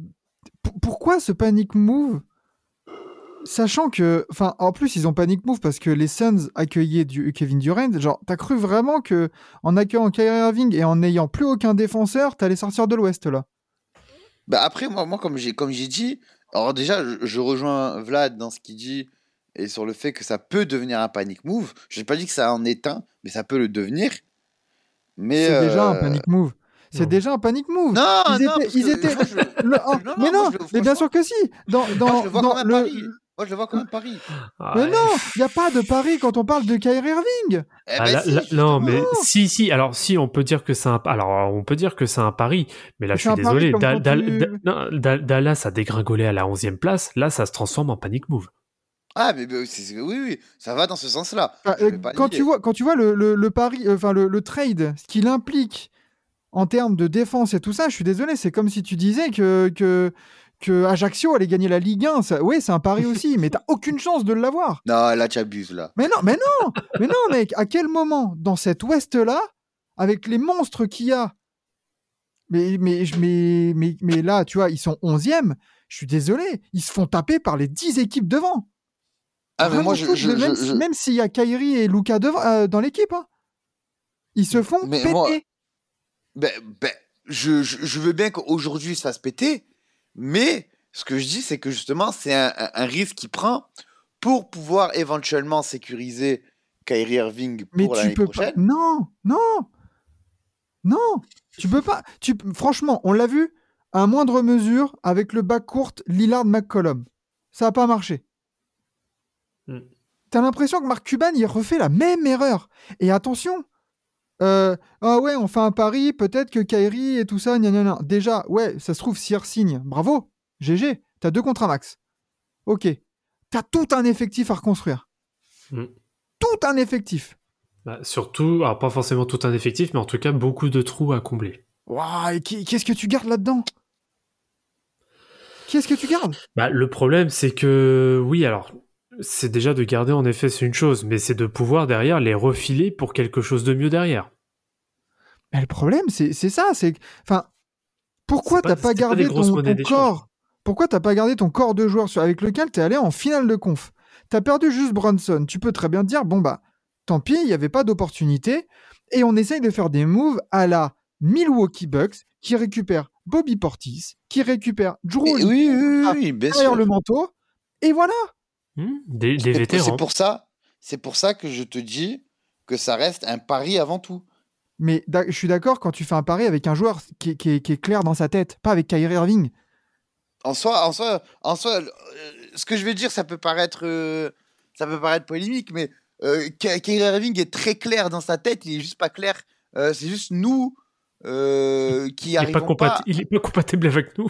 pourquoi ce panic move Sachant que, enfin, en plus, ils ont panic move parce que les Suns accueillaient du, Kevin Durant. Genre, t'as cru vraiment que en accueillant Kyrie Irving et en n'ayant plus aucun défenseur, t'allais sortir de l'Ouest là? Bah après, moi, moi comme j'ai comme j'ai dit, alors déjà, je, je rejoins Vlad dans ce qu'il dit et sur le fait que ça peut devenir un panic move. Je n'ai pas dit que ça en est un, mais ça peut le devenir. Mais C'est déjà un euh, panic move. C'est non. déjà un panic move. Non, Ils non, étaient- ils que étaient- moi, je- Le- oh, <laughs> Non, non, mais moi, non, je le- mais bien sûr que si. Dans, dans, moi, je le vois dans comme un le- pari. Moi, je le vois comme un pari. Mais Ouais. non, il n'y a pas de pari quand on parle de Kyrie Irving. Eh Ah, ben si, non, mais si, si. Alors, si, on peut dire que c'est un. Alors, on peut dire que c'est un pari, mais là, Mais je suis désolé. Da- Da- Da- Dallas a dégringolé à la 11e place. Là, ça se transforme en panic move. Ah, mais, mais oui, oui, ça va dans ce sens-là. Euh, pas quand, tu vois, quand tu vois le, le, le pari, euh, enfin le, le trade, ce qu'il implique en termes de défense et tout ça, je suis désolé, c'est comme si tu disais que, que, que Ajaccio allait gagner la Ligue 1. Ça, oui, c'est un pari aussi, <laughs> mais t'as aucune chance de l'avoir. Non, là, tu abuses, là. Mais non, mais non, mais non, mec, à quel moment dans cet Ouest-là, avec les monstres qu'il y a, mais, mais, mais, mais, mais là, tu vois, ils sont 11e, je suis désolé, ils se font taper par les 10 équipes devant. Ah, mais moi, je. même, je- même s'il y a Kyrie et Luca devant, euh, dans l'équipe, hein. ils se font Mais péter. moi- Ben, ben, je, je, je veux bien qu'aujourd'hui, ça se péter, mais ce que je dis, c'est que justement, c'est un, un- un risque qu'il prend pour pouvoir éventuellement sécuriser Kyrie Irving Mais pour tu l'année peux prochaine. pas. Non, non, non. Tu peux pas. Tu... Franchement, on l'a vu à moindre mesure avec le bac court Lillard-McCollum. Ça n'a pas marché. Mm. T'as l'impression que Marc Cuban, il refait la même erreur. Et attention, euh, ah ouais, on fait un pari, peut-être que Kyrie et tout ça, gna. Déjà, ouais, ça se trouve, Sir signe. Bravo, GG, t'as deux contrats max. Ok. T'as tout un effectif à reconstruire. Mm. Tout un effectif. Bah, surtout, alors pas forcément tout un effectif, mais en tout cas, beaucoup de trous à combler. Waouh, et qu'est-ce que tu gardes là-dedans? Qu'est-ce que tu gardes? Bah, le problème, c'est que, oui, alors, c'est déjà de garder, en effet, c'est une chose, mais c'est de pouvoir derrière les refiler pour quelque chose de mieux derrière. Mais Le problème, c'est c'est ça. C'est enfin, pourquoi t'as pas pas gardé ton, corps Pourquoi t'as pas gardé ton corps de joueur sur- avec lequel t'es allé en finale de conf? T'as perdu juste Brunson. Tu peux très bien te dire, bon bah, tant pis, il n'y avait pas d'opportunité, et on essaye de faire des moves à la Milwaukee Bucks qui récupère Bobby Portis, qui récupère Drew oui, oui, oui, oui, bien derrière sûr. le manteau, et voilà. Hmm, des des C'est pour- vétérans. C'est pour ça, c'est pour ça que je te dis que ça reste un pari avant tout. Mais je suis d'accord quand tu fais un pari avec un joueur qui, est- qui est- qui est clair dans sa tête, pas avec Kyrie Irving. En soi, en soi, en soi, euh, ce que je vais dire, ça peut paraître, euh, ça peut paraître polémique, mais euh, Ky- Kyrie Irving est très clair dans sa tête. Il est juste pas clair. Euh, c'est juste nous euh, qui il, est pas arrivons pas. il est pas compatible avec nous.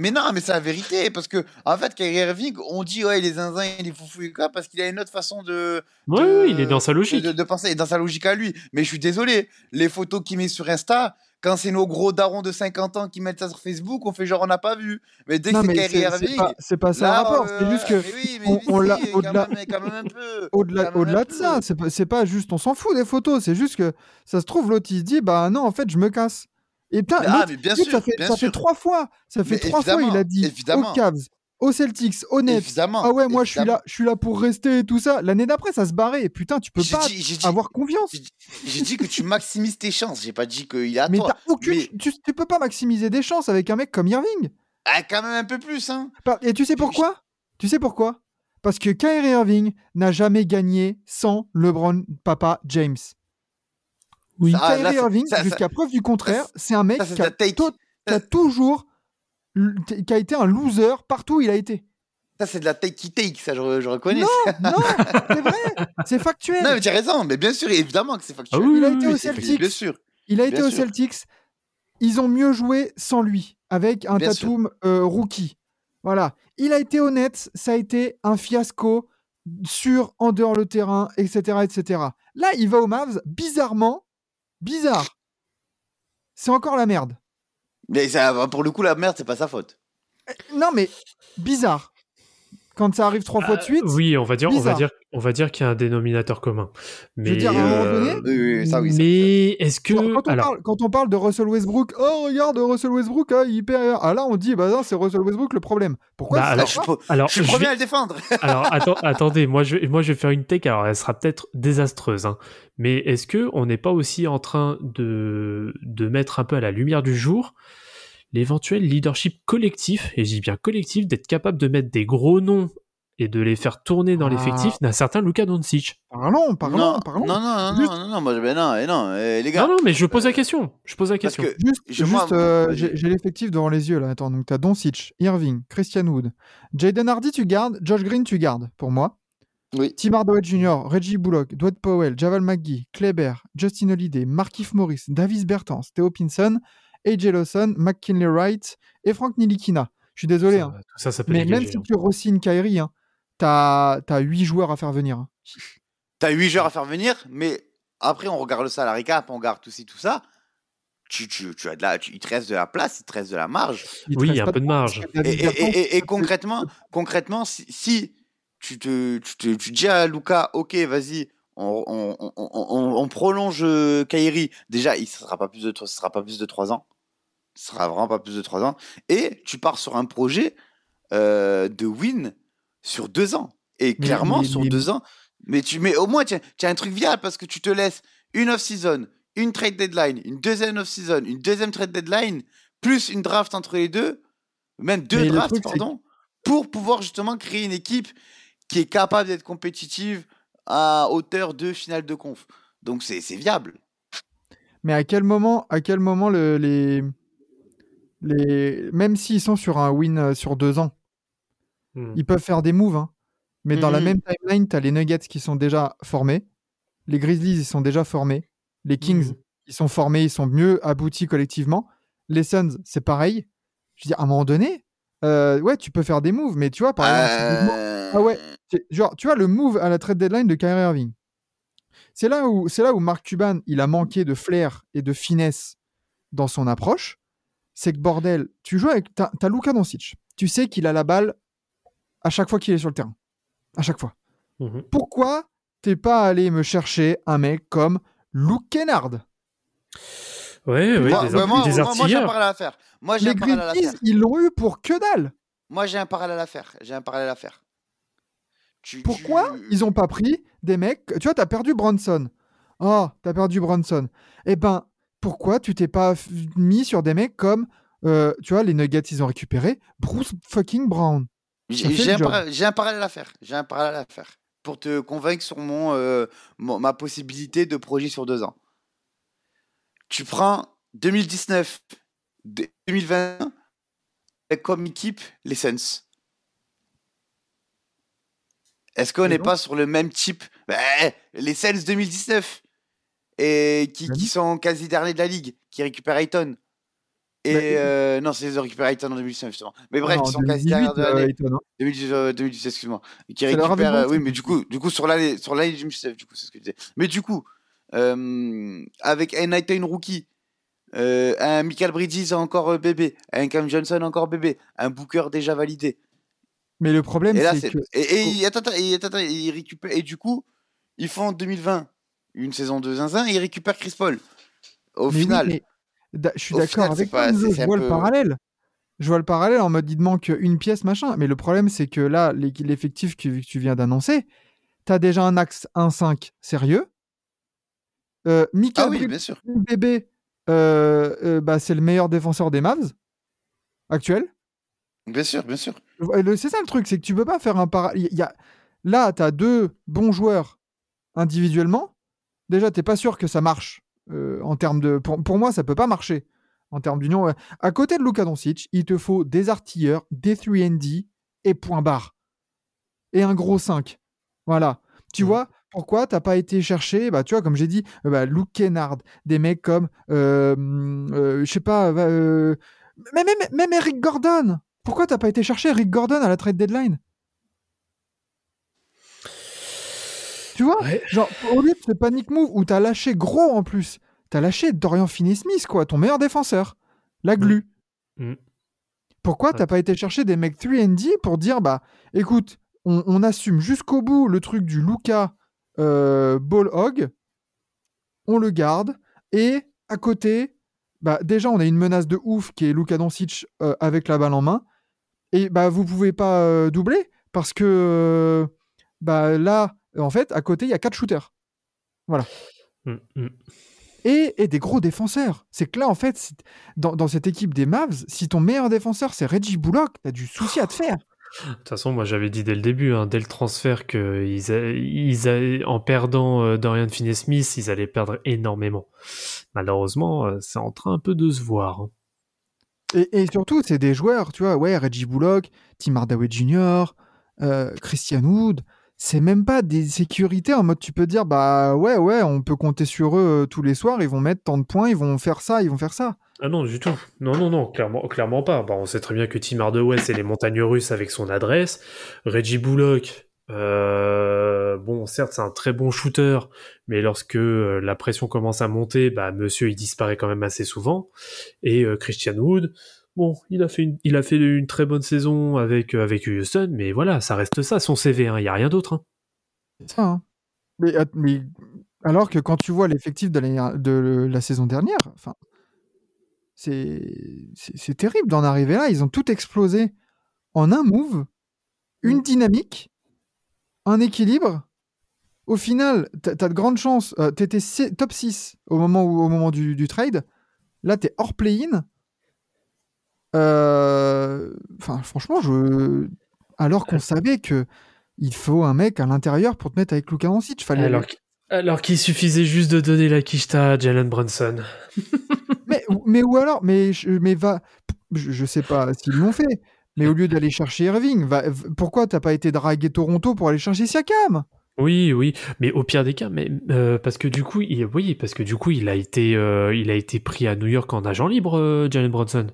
Mais non, mais c'est la vérité parce que en fait, Kyrie Irving, on dit ouais, il est zinzin, il est foufou et quoi, parce qu'il a une autre façon de, Oui, de- oui, il est dans sa logique. de, de penser, et dans sa logique à lui. Mais je suis désolé, les photos qu'il met sur Insta, quand c'est nos gros darons de 50 ans qui mettent ça sur Facebook, on fait genre on n'a pas vu. Mais dès que c'est Kyrie Irving, pas, c'est pas ça là, le rapport. euh, c'est juste que mais oui, mais on- oui, on au-delà- quand même, quand même un peu. <laughs> au-delà, au-delà de ça, c'est pas, c'est pas juste on s'en fout des photos, c'est juste que ça se trouve, l'autre il se dit bah non, en fait, je me casse. Et putain, Mais- ah, mais bien sûr, ça, fait, bien ça fait sûr. trois fois, ça fait Mais trois fois, il a dit évidemment. aux Cavs, aux Celtics, aux Nets. Évidemment. Ah ouais, moi je suis là, je suis là pour rester et tout ça. L'année d'après, ça se barrait. Et putain, tu peux pas dit- avoir confiance. j'ai dit- que tu maximises tes chances. J'ai pas dit qu'il à Mais toi. aucune, Mais- tu, tu peux pas maximiser des chances avec un mec comme Irving. Ah, quand même un peu plus, hein. Et tu sais pourquoi? Tu sais pourquoi? Parce que Kyrie Irving n'a jamais gagné sans LeBron Papa James. Oui. Ah, Kyrie Irving, jusqu'à preuve du contraire, c'est un mec Ça, qui a, qui toujours qui a été un loser partout où il a été. Ça, c'est de la take qui take, ça, je, je reconnais. Non, <laughs> non, c'est vrai, c'est factuel. Non, mais tu as raison, mais bien sûr, évidemment que c'est factuel. Ah oui, Il a oui, été oui, au Celtics. Bien sûr. Il a été sûr. Celtics. Ils ont mieux joué sans lui. avec un Bien. Tatum euh, rookie. Voilà. Il a été honnête, ça a été un fiasco sur, en dehors le terrain, etc., etc. Là, il va aux Mavs, bizarrement, bizarre. C'est encore la merde. Mais ça, pour le coup, la merde, c'est pas sa faute. Non, mais bizarre. Quand ça arrive trois fois de suite, Euh, Oui, on va dire, on va dire, on va dire qu'il y a un dénominateur commun. Mais, veux dire, à un moment euh, donné, Oui, oui, ça, oui. ça. mais est-ce que Quand, on alors parle, quand on parle de Russell Westbrook, oh regarde Russell Westbrook, ah, il perd. Ah là on dit bah non c'est Russell Westbrook le problème. Pourquoi Bah, alors, je alors je suis premier vais- à le défendre. <laughs> Alors attends, attendez, moi je, vais- moi je vais faire une take. Alors elle sera peut-être désastreuse, hein. mais est-ce que on n'est pas aussi en train de de mettre un peu à la lumière du jour l'éventuel leadership collectif, et je dis bien collectif, d'être capable de mettre des gros noms et de les faire tourner dans Ah. l'effectif d'un certain Luka Doncic. Parlons, parlons, non, parlons. non, non, non, Juste- non, non, non, moi, je- ben non, eh non, eh, les gars. Non non, mais je pose la question. Je pose la question. que Juste, Je- juste, moi, euh, j'ai l'effectif devant les yeux là. Attends, donc t'as Doncic, Irving, Christian Wood, Jaden Hardy tu gardes, Josh Green tu gardes pour moi. Oui. Tim Hardaway Jr., Reggie Bullock, Dwight Powell, Javal McGee, Kleber, Justin Holiday, Markif Morris, Davis Bertans, Theo Pinson, AJ Lawson, McKinley Wright et Frank Nilikina. Je suis désolé, ça, hein, tout ça, ça peut mais même si hein. tu re-signes Kyrie, hein, t'as as 8 joueurs à faire venir. hein. T'as 8 joueurs à faire venir, mais après, on regarde le salary cap, on regarde tout ci, tout ça. Tu, tu, tu as de la, tu- il te reste de la place, il te reste de la marge. Il Oui, il y a un peu de marge. Et, concrètement, concrètement, si, si tu, te, tu, te- tu dis à Luca, ok, vas-y, on, on, on, on- on prolonge euh, Kyrie. Déjà, il ne sera pas plus de, ce sera pas plus de 3 ans. Ce sera vraiment pas plus de 3 ans. Et tu pars sur un projet euh, de win sur 2 ans. Et clairement, sur mais- 2 ans, mais, tu, mais au moins, tu as, un truc viable parce que tu te laisses une off-season, une trade deadline, une deuxième off-season, une deuxième trade deadline, plus une draft entre les deux, même deux Mais drafts, truc, pardon, pour pouvoir justement créer une équipe qui est capable d'être compétitive à hauteur de finale de conf. Donc c'est c'est viable. Mais à quel moment, à quel moment le- les, les, même s'ils sont sur un win euh, sur deux ans, Hmm. ils peuvent faire des moves. hein. Mais dans la Mhm. même timeline, tu as les Nuggets qui sont déjà formés, les Grizzlies ils sont déjà formés, les Kings Mhm. ils sont formés, ils sont mieux aboutis collectivement, les Suns c'est pareil. Je dire, à un moment donné, euh, ouais, tu peux faire des moves, mais tu vois, par exemple, ah ouais. Genre, tu vois, le move à la trade deadline de Kyrie Irving. C'est là où, c'est là où Mark Cuban, il a manqué de flair et de finesse dans son approche. C'est que bordel, tu joues avec, t'as, t'as Luka Doncic. Tu sais qu'il a la balle à chaque fois qu'il est sur le terrain. À chaque fois. Mhm. Pourquoi t'es pas allé me chercher un mec comme Luke Kennard? Ouais, ouais, moi, des, moi, moi, des moi, moi, j'ai un parallèle à faire. Moi j'ai Les un parallèle à Grizzlies, faire. ils l'ont eu pour que dalle. Moi j'ai un parallèle à faire. J'ai un parallèle à faire. Tu- Pourquoi tu- ils ont pas pris des mecs Tu vois, t'as perdu Bronson. Oh, t'as perdu Bronson. Eh ben, pourquoi tu t'es pas mis sur des mecs comme, euh, tu vois, les Nuggets, ils ont récupéré Bruce fucking Brown. J'ai un, para- parallèle à faire. J'ai un parallèle à faire. Pour te convaincre sur mon, euh, mon- ma possibilité de projet sur deux ans. Tu prends 2019, 2020, avec comme équipe les Suns. Est-ce qu'on n'est pas sur le même type Ben, Les Suns 2019, et qui, qui sont quasi derniers de la ligue, qui récupèrent Ayton. Et Ben, euh, non, c'est ont récupéré Ayton en 2019 justement. Mais bref, qui sont quasi 2018, derniers de euh, l'année. Ayton, hein. 2018, euh, 2018, excuse-moi. Et Qui C'est leur récupère. arrivée, euh, oui, mais du coup, du coup sur l'année, sur l'année 2019, du coup, c'est ce que je disais. Mais du coup, euh, avec un Ayton rookie, euh, un Michael Bridges encore euh, bébé, un Cam Johnson encore bébé, un Booker déjà validé. Mais le problème, c'est que. et, attends, et, attends, du coup, ils font en 2020 une saison de zinzin et ils récupèrent Chris Paul. Au Mais oui, final, mais je suis d'accord avec toi, je vois le parallèle. Je vois le parallèle en mode il te manque une pièce, machin. Mais le problème, c'est que là, l'effectif que tu viens d'annoncer, tu as déjà un axe 1-5 sérieux. Euh, Michael ah oui, Bridges, bien sûr. bébé, euh, euh, bah, c'est le meilleur défenseur des Mavs actuel. Bien sûr, bien sûr. C'est ça le truc, c'est que tu peux pas faire un. Y a... Là, tu as deux bons joueurs individuellement. Déjà, t'es pas sûr que ça marche euh, en termes de. Pour, pour moi, ça peut pas marcher en termes d'union. Ouais. À côté de Luka Doncic, il te faut des artilleurs, des 3D et point barre. Et un gros 5. Voilà. Tu Mhm. vois, pourquoi t'as pas été chercher, bah, tu vois, comme j'ai dit, euh, bah, Luke Kennard, des mecs comme, euh, hum, euh, je sais pas, euh, Mais même, même Eric Gordon Pourquoi t'as pas été chercher Eric Gordon à la trade deadline? Tu vois? Ouais. Genre, au lieu de ce panic move où t'as lâché gros en plus, t'as lâché Dorian Finney-Smith, quoi, ton meilleur défenseur. La glu. Mm. Pourquoi t'as pas été chercher des mecs 3D pour dire, bah, écoute, on, on assume jusqu'au bout le truc du Luca euh, Ball Hog, on le garde, et à côté, bah, déjà, on a une menace de ouf qui est Luka Doncic euh, avec la balle en main, et bah, vous pouvez pas euh, doubler parce que euh, bah, là, en fait, à côté, il y a quatre shooters. Mm, mm. et, et des gros défenseurs. C'est que là, en fait, si- dans, dans cette équipe des Mavs, si ton meilleur défenseur c'est Reggie Bullock, t'as du souci à te faire. De toute façon, moi j'avais dit dès le début, hein, dès le transfert, que ils a- ils a- en perdant euh, Dorian Finney-Smith, ils allaient perdre énormément. Malheureusement, euh, c'est en train un peu de se voir. hein. Et, surtout, c'est des joueurs, tu vois, ouais, Reggie Bullock, Tim Hardaway Jr., euh, Christian Wood. C'est même pas des sécurités en mode tu peux dire, bah ouais, ouais, on peut compter sur eux euh, tous les soirs, ils vont mettre tant de points, ils vont faire ça, ils vont faire ça. Ah non, du tout. Non, non, non, clairement, clairement pas. Bah, on sait très bien que Tim Hardaway, c'est les montagnes russes avec son adresse. Reggie Bullock, euh, bon, certes, c'est un très bon shooter, mais lorsque euh, la pression commence à monter, bah, monsieur, il disparaît quand même assez souvent. Et euh, Christian Wood, bon, il a fait une, il a fait une très bonne saison avec, euh, avec Houston, mais voilà, ça reste ça, son CV, il y a rien d'autre. hein. C'est ça. hein. Mais, mais alors que quand tu vois l'effectif de, la saison dernière, enfin, c'est c'est- c'est terrible d'en arriver là. Ils ont tout explosé en un move, une dynamique, un équilibre. Au final, tu as, de grandes chances. tu étais top 6 au moment, où, au moment du, du trade. Là, tu es hors play-in. Euh, Enfin, franchement, je... alors qu'on savait que il faut un mec à l'intérieur pour te mettre avec Luka Doncic. Fallait... Alors, alors qu'il suffisait juste de donner la quicheta à Jalen Brunson. <laughs> mais, mais où alors mais, je- mais va. Je, je sais pas s'ils l'ont fait. Mais au lieu d'aller chercher Irving, va, pourquoi t'as pas été draguer Toronto pour aller chercher Siakam? Oui, oui, mais au pire des cas, mais euh, parce que du coup, il, oui, parce que du coup, il a été, euh, il a été pris à New York en agent libre, euh, Jalen Brunson.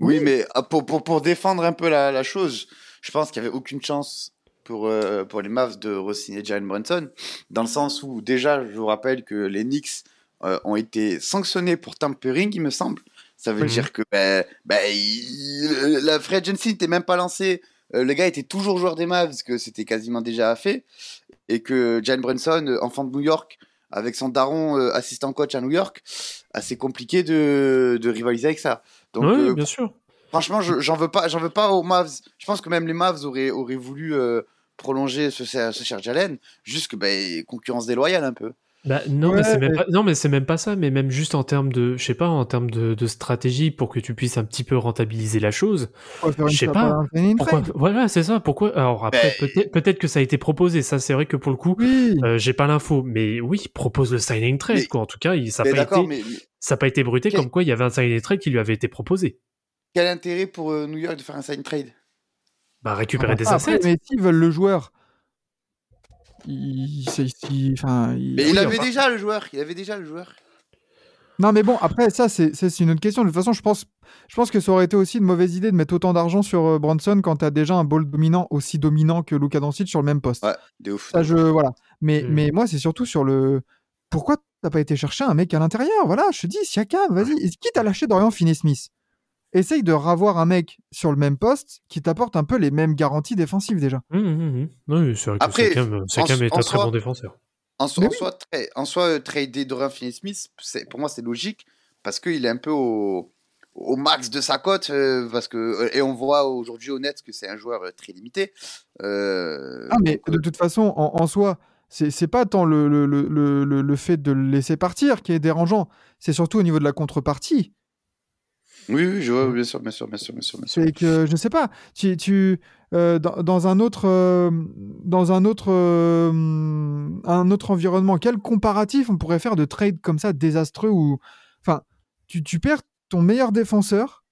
Oui, mais ah, pour, pour, pour défendre un peu la, la chose, je pense qu'il n'y avait aucune chance pour, euh, pour les Mavs de re-signer Jalen Brunson, dans le sens où déjà, je vous rappelle que les Knicks euh, ont été sanctionnés pour tampering, il me semble. Ça veut Mhm. dire que ben, ben, il- la free agency n'était même pas lancée. Euh, le gars était toujours joueur des Mavs, que c'était quasiment déjà fait. Et que Jalen Brunson, euh, enfant de New York, avec son daron euh, assistant coach à New York, assez compliqué de, de rivaliser avec ça. Donc, oui, euh, bien sûr. Franchement, je- j'en veux pas, j'en veux pas aux Mavs. Je pense que même les Mavs auraient, auraient voulu euh, prolonger ce, ce cher Jalen, juste que ben, concurrence déloyale un peu. Bah, non, mais Ouais, c'est même mais- pas, non, mais c'est même pas ça, mais même juste en termes de, je sais pas, en termes de, de stratégie pour que tu puisses un petit peu rentabiliser la chose. Je sais pas. Pourquoi Voilà, c'est ça. Pourquoi Alors après, peut-être, peut-être que ça a été proposé. Ça, c'est vrai que pour le coup, Oui. euh, j'ai pas l'info, mais oui, propose le signing trade. Mais- quoi. En tout cas, il, ça n'a pas été, pas été bruité Quel- comme quoi il y avait un signing trade qui lui avait été proposé. quel intérêt pour euh, New York de faire un sign trade? Bah récupérer des après, assets. mais s'ils veulent le joueur, il, enfin, il- Mais Oui, il avait enfin- déjà le joueur, il avait déjà le joueur. Non, mais bon, après, ça, c'est c'est- c'est une autre question. De toute façon, je pense, je pense que ça aurait été aussi une mauvaise idée de mettre autant d'argent sur euh, Bronson quand tu as déjà un ball dominant aussi dominant que Luka Doncic sur le même poste. Ouais, de ouf. Ça, je, voilà. Mais, Mm. mais moi, c'est surtout sur le. Pourquoi t'as pas été chercher un mec à l'intérieur? Voilà, je te dis, Siakam, vas-y. Quitte à lâcher Dorian Finney-Smith, essaye de ravoir un mec sur le même poste qui t'apporte un peu les mêmes garanties défensives déjà. Hum, hum, hum. Oui, c'est vrai que Après, en- est en un très soi- bon défenseur. En, so- Mais en oui. soi, tra- en soi, euh, trader Dorian Finney-Smith, c'est- pour moi, c'est logique parce qu'il est un peu au, au max de sa cote. euh, parce que, euh, et on voit aujourd'hui au net que c'est un joueur euh, très limité. Euh, Ah, mais donc, de toute façon, en, en soi, c'est c'est pas tant le, le, le, le, le- le fait de le laisser partir qui est dérangeant, c'est surtout au niveau de la contrepartie. Oui, oui, je vois, bien sûr, bien sûr, bien sûr, bien sûr. bien sûr. C'est que, je sais pas, tu, tu, euh, dans, dans un autre, euh, dans un autre, euh, un autre environnement, quel comparatif on pourrait faire de trade comme ça désastreux ou, enfin, tu, tu perds ton meilleur défenseur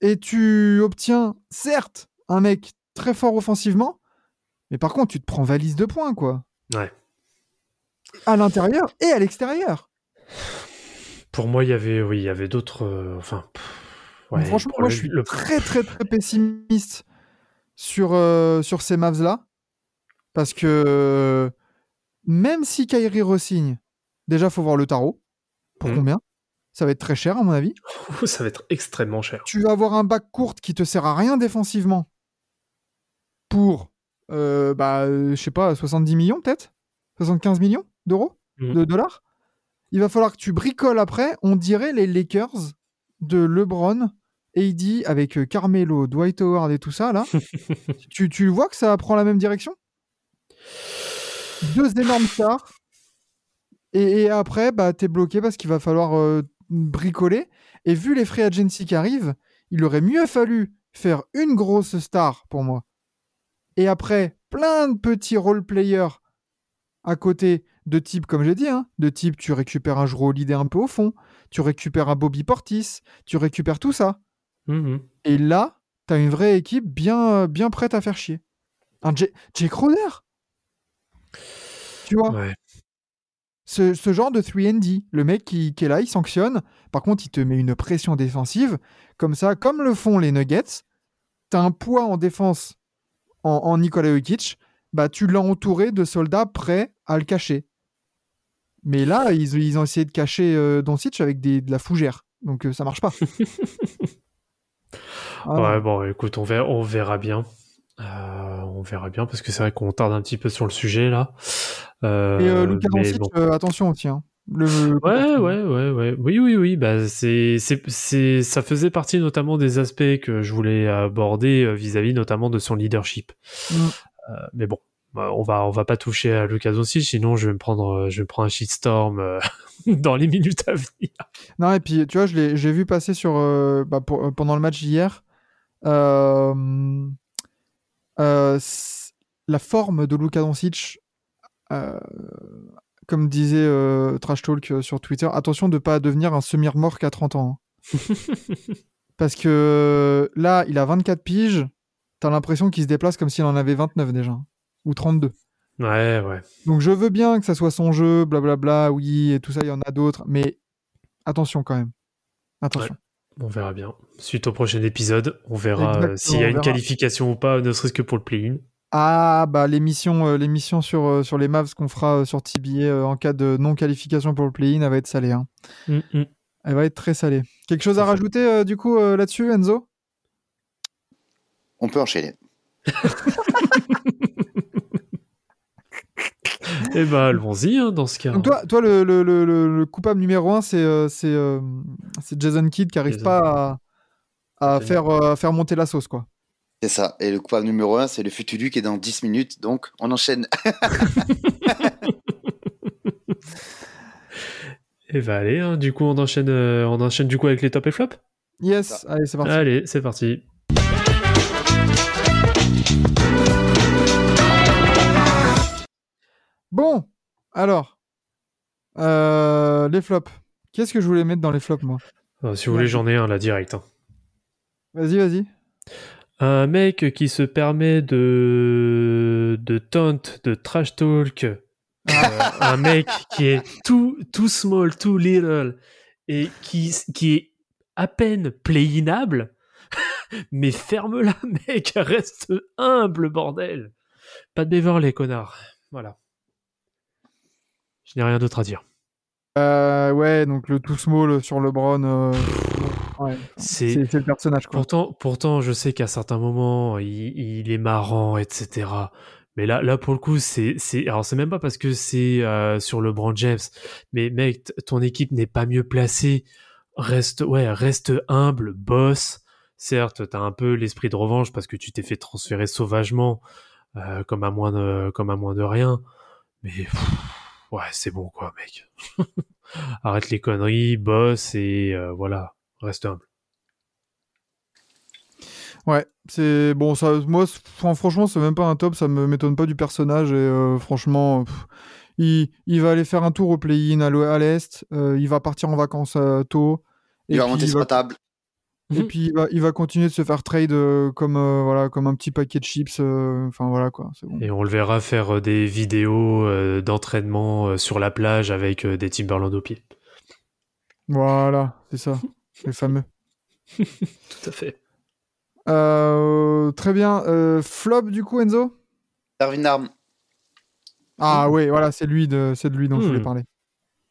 et tu obtiens certes un mec très fort offensivement, mais par contre tu te prends valise de points quoi. Ouais. À l'intérieur et à l'extérieur. Pour moi, il y avait, oui, il y avait d'autres. euh, enfin, pff, Ouais, Donc franchement, moi, je suis le- très, très, très pessimiste sur, euh, sur ces Mavs-là. Parce que même si Kyrie re-signe, déjà, faut voir le tarot. Pour Mhm. combien? Ça va être très cher, à mon avis. <laughs> ça va être extrêmement cher. Tu vas avoir un bac court qui te sert à rien défensivement pour, euh, bah, je sais pas, 70 millions peut-être? 75 millions d'euros Mhm. De dollars? Il va falloir que tu bricoles après. On dirait les Lakers de LeBron, AD avec euh, Carmelo, Dwight Howard et tout ça là. <laughs> tu, tu vois que ça prend la même direction? Deux énormes stars. Et, et après, bah, t'es bloqué parce qu'il va falloir euh, bricoler. Et vu les free agency qui arrivent, il aurait mieux fallu faire une grosse star pour moi. Et après, plein de petits role players à côté de type, comme j'ai dit, hein, de type tu récupères un joueur leader un peu au fond, tu récupères un Bobby Portis, tu récupères tout ça. Mhm. Et là, t'as une vraie équipe bien, bien prête à faire chier. Un J- Jake Crowder Tu vois? Ouais. ce, ce genre de 3D, le mec qui, qui est là, il sanctionne. Par contre, il te met une pression défensive. Comme ça, comme le font les Nuggets, tu as un poids en défense en, en Nikola Jokic. Bah, tu l'as entouré de soldats prêts à le cacher. Mais là, ils, ils ont essayé de cacher euh, Doncic avec des, de la fougère. Donc, euh, ça marche pas. <laughs> Ah, Ouais, bon, écoute, on verra, on verra bien. Euh, on verra bien parce que c'est vrai qu'on tarde un petit peu sur le sujet là. Euh, Et euh, Luka mais Doncic, bon. attention aussi. hein. Le, Ouais, ouais, ouais, ouais. Oui, oui, oui. Bah, c'est, ça faisait partie notamment des aspects que je voulais aborder vis-à-vis notamment de son leadership. Mm. Euh, mais bon, bah, on va, on va pas toucher à Lucas aussi, sinon je vais me prendre, euh, je prendre un shitstorm euh, <laughs> dans les minutes à venir. Non, et puis, tu vois, je l'ai j'ai vu passer sur, euh, bah, pour- pendant le match hier. euh, euh, la forme de Luka Doncic, comme disait Trash Talk sur Twitter, attention de pas devenir un semi-remorque à 30 ans. hein. <laughs> Parce que là, il a 24 piges, t'as l'impression qu'il se déplace comme s'il en avait 29 déjà, ou 32. Ouais, ouais. Donc je veux bien que ça soit son jeu, blablabla, oui, et tout ça, il y en a d'autres, mais attention quand même. Attention. On verra bien. Suite au prochain épisode, on verra euh, s'il y a une verra. qualification ou pas, ne serait-ce que pour le play-in. Ah, bah l'émission euh, l'émission sur, euh, sur les Mavs qu'on fera euh, sur TBA euh, en cas de non-qualification pour le play-in, elle va être salée. hein. Mm, mm. Elle va être très salée. Quelque chose à ça. rajouter euh, du coup euh, là-dessus, Enzo? On peut enchaîner. <laughs> Eh ben, allons-y hein, dans ce cas. Donc toi, toi le, le- le- le- le coupable numéro un, c'est euh, c'est euh, Jason Kidd qui arrive Jason pas à, faire, euh, à faire monter la sauce, quoi. C'est ça. Et le coupable numéro 1, c'est le Futulu qui est dans 10 minutes. Donc, on enchaîne. <laughs> Eh ben, allez, hein, du coup, on enchaîne, euh, on enchaîne du coup avec les top et flop? Yes, allez, c'est parti. Allez, c'est parti. Bon, alors, euh, les flops. Qu'est-ce que je voulais mettre dans les flops, moi? Euh, si vous voulez, j'en ai un là direct. hein. Vas-y, vas-y. Un mec qui se permet de de taunt, de trash talk, euh, <laughs> un mec qui est tout tout small, tout little et qui qui est à peine playinable, <laughs> mais ferme-la, <laughs> mec, reste humble, bordel. Pas de Beverley, connard. Voilà. Je n'ai rien d'autre à dire. Euh, ouais, donc le tout small sur LeBron. euh, ouais, C'est le personnage, quoi. Pourtant, pourtant, je sais qu'à certains moments, il, il est marrant, etc. Mais là, là pour le coup, c'est, alors c'est même pas parce que c'est euh, sur le Brand James, mais mec, ton équipe n'est pas mieux placée. Reste, ouais, reste humble, boss. Certes, t'as un peu l'esprit de revanche parce que tu t'es fait transférer sauvagement, euh, comme à moins de, comme à moins de rien. Mais pff, ouais, c'est bon quoi, mec. <laughs> Arrête les conneries, boss et euh, voilà, reste humble. Ouais, c'est bon. Ça, moi, franchement, c'est même pas un top. Ça me m'étonne pas du personnage. Et euh, franchement, pff, il, il va aller faire un tour au play-in à l'est. euh, il va partir en vacances euh, tôt. Il et va puis monter il sur va- la table. Et Mhm. puis il va, il va continuer de se faire trade euh, comme euh, voilà, comme un petit paquet de chips. euh, Enfin voilà quoi. C'est bon. Et on le verra faire euh, des vidéos euh, d'entraînement euh, sur la plage avec euh, des Timberland au pied. Voilà, c'est ça, <laughs> les fameux. Tout à fait. Euh, très bien. Euh, flop, du coup, Enzo? Darwin Arm. Ah, oui, voilà, c'est lui de, c'est de lui dont je voulais Hmm. parler.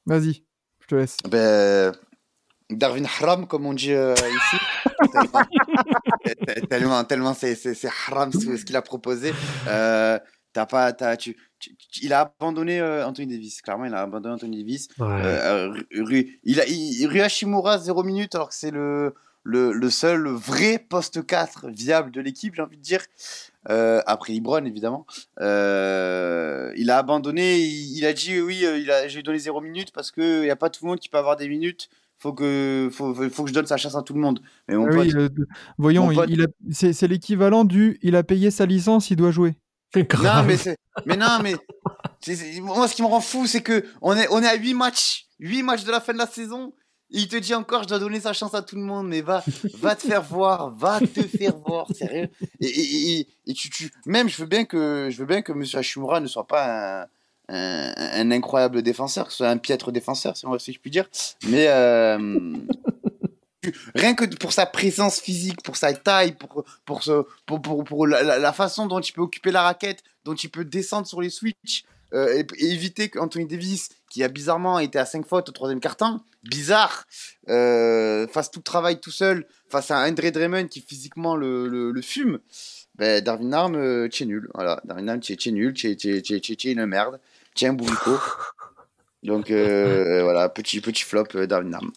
Vas-y, je te laisse. Ben, Darwin Haram, comme on dit euh, ici. tellement, <laughs> tellement, tellement c'est, c'est, haram ce, ce qu'il a proposé. Euh, t'as pas, t'as, tu, tu- tu- il a abandonné euh, Anthony Davis. Clairement, il a abandonné Anthony Davis. Ouais. Euh, Ru- Ru- il a, il, Rui Hashimura, 0 minutes, alors que c'est le, le, le seul vrai poste 4 viable de l'équipe, j'ai envie de dire. Euh, après Libron, évidemment. Euh, il a abandonné, il, il a dit oui, il a, j'ai donné 0 minutes parce qu'il n'y a pas tout le monde qui peut avoir des minutes. Faut que, faut, faut- que je donne sa chance à tout le monde. Mais mon Ah oui, pote, euh, de- voyons, Mon il- pote- il a- c'est, c'est l'équivalent du il a payé sa licence, il doit jouer. Non, Grave. mais, c'est- mais non, mais c'est- c'est- moi, ce qui me rend fou, c'est que on est, on est à 8 matchs, 8 matchs de la fin de la saison. il te dit encore, je dois donner sa chance à tout le monde, mais va, va te faire voir, va te faire voir, sérieux. Et, et, et, et tu, tu, même, je veux bien que, je veux bien que Monsieur Hashimura ne soit pas un, un, incroyable défenseur, que ce soit un piètre défenseur, si, je puis dire. Mais euh, <laughs> rien que pour sa présence physique, pour sa taille, pour, pour, ce, pour, pour, pour la, façon dont il peut occuper la raquette, dont il peut descendre sur les switches, euh, et, et éviter qu'Anthony Davis, qui a bizarrement été à 5 fautes au troisième quart-temps, bizarre, euh, fasse tout le travail tout seul face à Andre Drummond qui physiquement le, fume. Ben, Darwin Arm, euh, tu es nul. Voilà, Darwin Arm, tu es, tu es nul, tu es, tu es- tu es- tu es- tu es une merde. Un bourrico. <laughs> Donc euh, voilà, petit, petit flop, euh, Darwin Arm.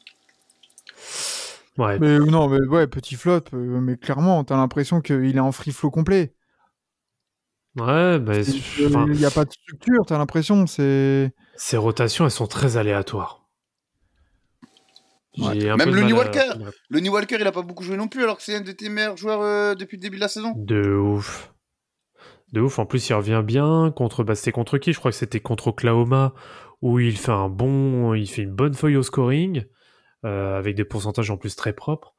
Ouais. Mais euh, non, mais ouais, petit flop, euh, mais clairement, t'as l'impression qu'il est en free flow complet. Ouais, bah, Il n'y a pas de structure, t'as l'impression, c'est. ces rotations, elles sont très aléatoires. Ouais. Même Lonnie à- Walker. Le New Walker, il a pas beaucoup joué non plus, alors que c'est un de tes meilleurs joueurs euh, depuis le début de la saison. De ouf. De ouf. En plus, il revient bien contre. Bah, c'était contre qui? Je crois que c'était contre Oklahoma où il fait un bon, il fait une bonne feuille au scoring euh, avec des pourcentages en plus très propres.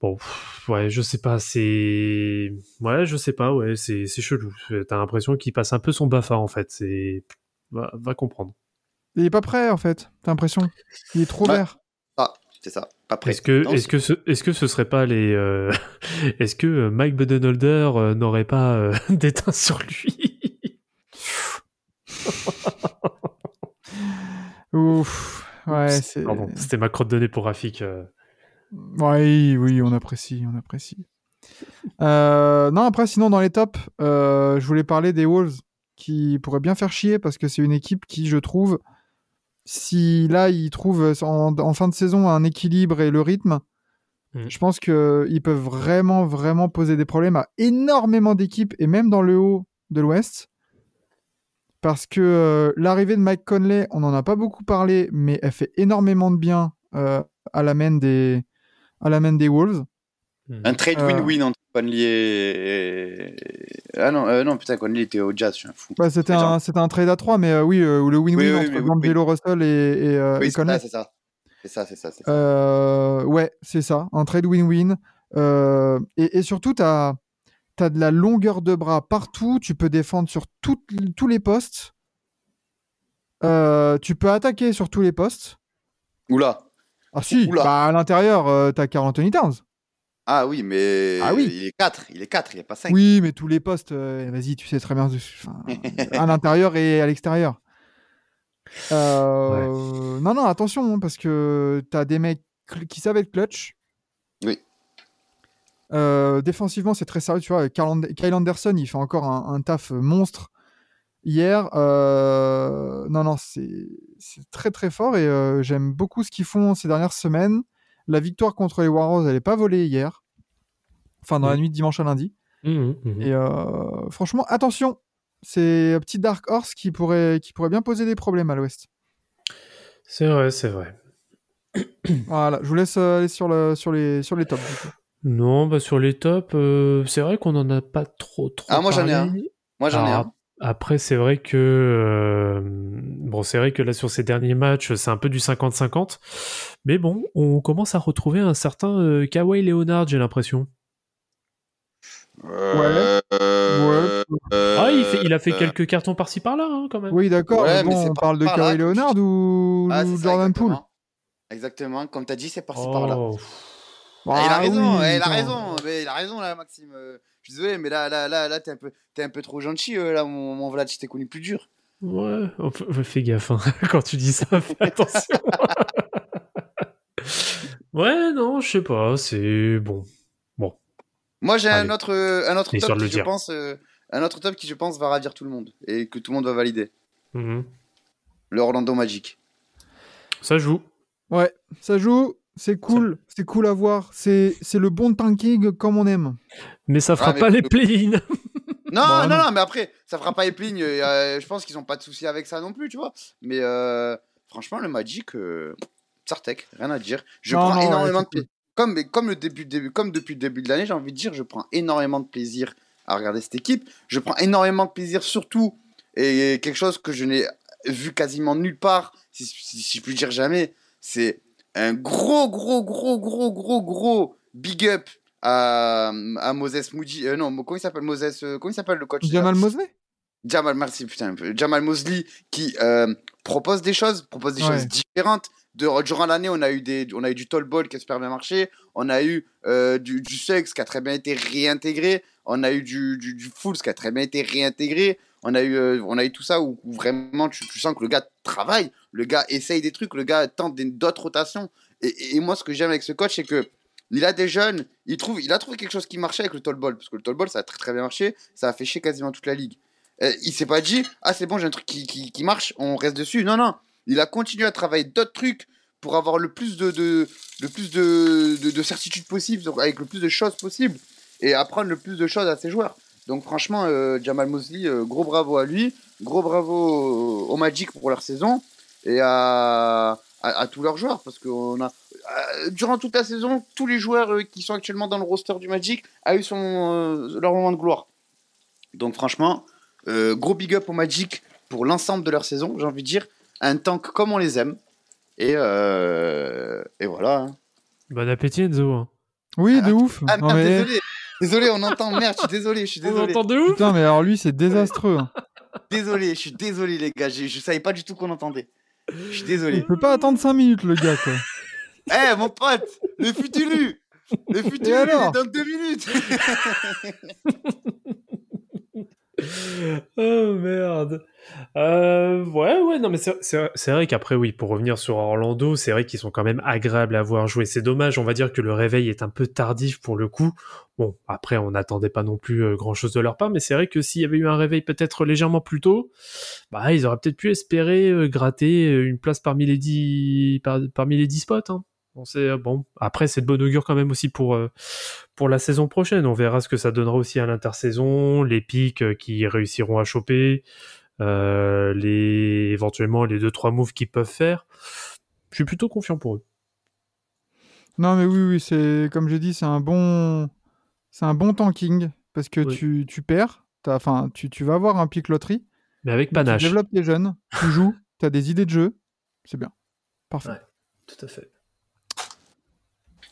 Bon, pff, ouais, je sais pas. C'est, ouais, je sais pas. Ouais, c'est c'est chelou. T'as l'impression qu'il passe un peu son bafa en fait. C'est, va, va comprendre. Il est pas prêt, en fait, t'as l'impression. Il est trop Ouais. vert. C'est ça, pas prêt. Est-ce que, Non, est-ce que ce, est-ce que ce serait pas les, euh, <laughs> est-ce que euh, Mike Budenholzer euh, n'aurait pas euh, <laughs> d'éteint sur lui? <laughs> Ouf. Ouais, c'est. C'était ma crotte de nez pour Rafik. euh. Oui, oui, on apprécie, on apprécie. Euh, non, après, sinon, dans les tops, euh, je voulais parler des Wolves qui pourraient bien faire chier parce que c'est une équipe qui, je trouve, si là, ils trouvent en, en fin de saison un équilibre et le rythme, Mhm. je pense qu'ils peuvent vraiment, vraiment poser des problèmes à énormément d'équipes et même dans le haut de l'Ouest. Parce que euh, l'arrivée de Mike Conley, on n'en a pas beaucoup parlé, mais elle fait énormément de bien euh, à la main des, à la main des Wolves. Un trade Euh. win-win entre Conley et... Ah non, euh, non, putain, Conley était au Jazz, je suis un fou. Bah, c'était un, c'était un trade à 3, mais euh, oui, euh, le win-win Oui, oui, entre oui, Russell et, et, euh, oui, et c'est Conley. ça, c'est ça. C'est ça, c'est ça. c'est ça. Euh, ouais, c'est ça, un trade win-win. Et, et surtout, tu as, de la longueur de bras partout, tu peux défendre sur toutes- tous les postes. Tu peux attaquer sur tous les postes. Oula. Ah si, Oula. bah, à l'intérieur, euh, t'as Carl Anthony Towns. Ah oui, mais Ah oui. il est 4, il est 4, il est pas 5. Oui, mais tous les postes, euh, vas-y, tu sais très bien, enfin, <laughs> à l'intérieur et à l'extérieur. Euh, Non, non, attention, hein, parce que t'as des mecs qui savent être clutch. Oui. Euh, défensivement, c'est très sérieux, tu vois. Kyle And- Kyle Anderson, il fait encore un, un taf monstre hier. Non, non, c'est c'est très très fort et j'aime beaucoup ce qu'ils font ces dernières semaines. La victoire contre les Warriors, elle n'est pas volée hier. Enfin, dans la Mhm. nuit de dimanche à lundi. Mhm, mhm. Et euh, franchement, attention, c'est un petit Dark Horse qui pourrait, qui pourrait bien poser des problèmes à l'Ouest. C'est vrai, c'est vrai. <coughs> Voilà, je vous laisse euh, aller sur, le, sur, les, sur les tops. du coup. Non, bah sur les tops, euh, c'est vrai qu'on en a pas trop trop. Ah, moi, j'en ai parlé. Moi, j'en ai Ah, un. Après, c'est vrai que euh, bon, c'est vrai que là sur ces derniers matchs, c'est un peu du 50-50, mais bon, on commence à retrouver un certain euh, Kawhi Leonard, j'ai l'impression. Euh, euh, Ah, il, fait, il a fait euh, quelques cartons par-ci par-là, hein, quand même. Oui, d'accord, Ouais, bon, c'est on parle de Kawhi Leonard ou, Ah, ou Jordan Poole? exactement. Exactement, comme tu as dit, c'est par-ci par-là. Oh, Ah, il a raison, oui, eh, il a raison, mais il a raison là, Maxime. Je suis désolé, mais là, là, là, là, t'es un peu, t'es un peu trop gentil, euh, là, mon, mon Vlad, je t'ai connu plus dur. Ouais, on ouais, fais gaffe hein. <laughs> quand tu dis ça, fais <laughs> attention. ouais, non, je sais pas, c'est bon. Moi, j'ai un autre, euh, un autre top qui, le je pense, euh, un autre top qui, je pense, va ravir tout le monde et que tout le monde va valider. Mhm. Le Orlando Magic. Ça joue. Ouais, ça joue, c'est cool, c'est cool à voir. C'est c'est le bon tanking comme on aime. Mais ça fera mais pas les le-. <laughs> Non, non, non. non, mais après, ça fera pas les plignes. euh, je pense qu'ils ont pas de soucis avec ça non plus, tu vois. Mais euh, franchement, le Magic, euh, Sartek, rien à dire. Je Non, prends non, énormément de plaisir. Comme, mais comme, le début, début, comme depuis le début de l'année, j'ai envie de dire, je prends énormément de plaisir à regarder cette équipe. Je prends énormément de plaisir, surtout, et quelque chose que je n'ai vu quasiment nulle part, si, si, si je puis dire jamais, c'est un gros, gros, gros, gros, gros, gros big up à, à Moses Moody. Euh, non, comment il s'appelle Moses euh, Comment il s'appelle le coach Jamal Mosley Jamal, merci, putain. Jamal Mosley qui euh, propose des choses, propose des Ouais. choses différentes. De, durant l'année, on a eu des, on a eu du tall ball qui a super bien marché. On a eu du, du sex qui a très bien été réintégré. On a eu du, du, du full qui a très bien été réintégré. On a eu, on a eu tout ça où, où vraiment tu, tu sens que le gars travaille, le gars essaye des trucs, le gars tente d'autres rotations. Et- et moi, ce que j'aime avec ce coach, c'est que il a des jeunes, il, trouve, il a trouvé quelque chose qui marchait avec le tall ball. Parce que le tall ball, ça a très très bien marché. Ça a fait chier quasiment toute la ligue. Euh, il s'est pas dit ah c'est bon j'ai un truc qui, qui, marche on reste dessus non non il a continué à travailler d'autres trucs pour avoir le plus de, de le plus de, de, de certitude possible avec le plus de choses possibles et apprendre le plus de choses à ses joueurs donc franchement euh, Jamal Mosley euh, gros bravo à lui gros bravo au Magic pour leur saison et à, à, à tous leurs joueurs parce que on a euh, durant toute la saison tous les joueurs euh, qui sont actuellement dans le roster du Magic a eu son euh, leur moment de gloire donc franchement euh, gros big up au Magic pour l'ensemble de leur saison, j'ai envie de dire. Un tank comme on les aime. Et, euh, et voilà. hein. Bon appétit, Enzo. hein. Oui, de ouf. Ah Non, merde, mais... désolé. Désolé, on entend. Merde, je suis désolé, je suis On désolé. entend de ouf Putain, mais alors lui, c'est désastreux. hein. Désolé, je suis désolé, les gars. Je, je savais pas du tout qu'on entendait. Je suis désolé. Il peut pas attendre 5 minutes, le gars, quoi. <laughs> Eh, mon pote, le futulu Le futulu, il est dans deux minutes <laughs> <laughs> Oh merde. Euh, ouais, ouais, non, mais c'est- vrai qu'après, oui, pour revenir sur Orlando, c'est vrai qu'ils sont quand même agréables à voir jouer. C'est dommage, on va dire que le réveil est un peu tardif pour le coup. Bon, après, on n'attendait pas non plus grand chose de leur part, mais c'est vrai que s'il y avait eu un réveil peut-être légèrement plus tôt, bah, ils auraient peut-être pu espérer euh, gratter euh, une place parmi les 10, par- parmi les 10 spots. Hein. Bon, c'est bon. Après, c'est de bon augure quand même aussi pour euh, pour la saison prochaine. On verra ce que ça donnera aussi à l'intersaison, les pics euh, qui réussiront à choper, euh, les éventuellement les deux trois moves qu'ils peuvent faire. Je suis plutôt confiant pour eux. Non, mais oui, oui, c'est comme j'ai dit, c'est un bon, c'est un bon tanking parce que Oui. tu, tu perds, t'as- enfin, tu, tu vas avoir un pic loterie, Mais avec mais tu panache. développes tes jeunes, tu joues, tu as des idées de jeu, c'est bien, parfait. Ouais. Tout à fait.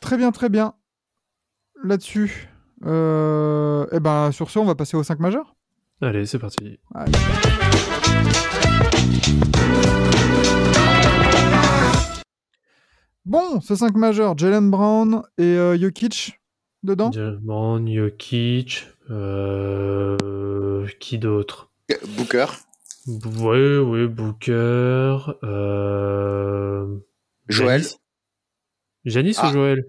Très bien, très bien. Là-dessus, euh, eh ben, sur ce, on va passer aux 5 majeurs. Allez, c'est parti. Allez. Bon, ce 5 majeurs, Jalen Brown et euh, Jokic dedans. Diamond, Jokic, euh, qui d'autre? Booker, Ouais, ouais, Booker, euh, Joël. Giannis, Giannis Ah. ou Joël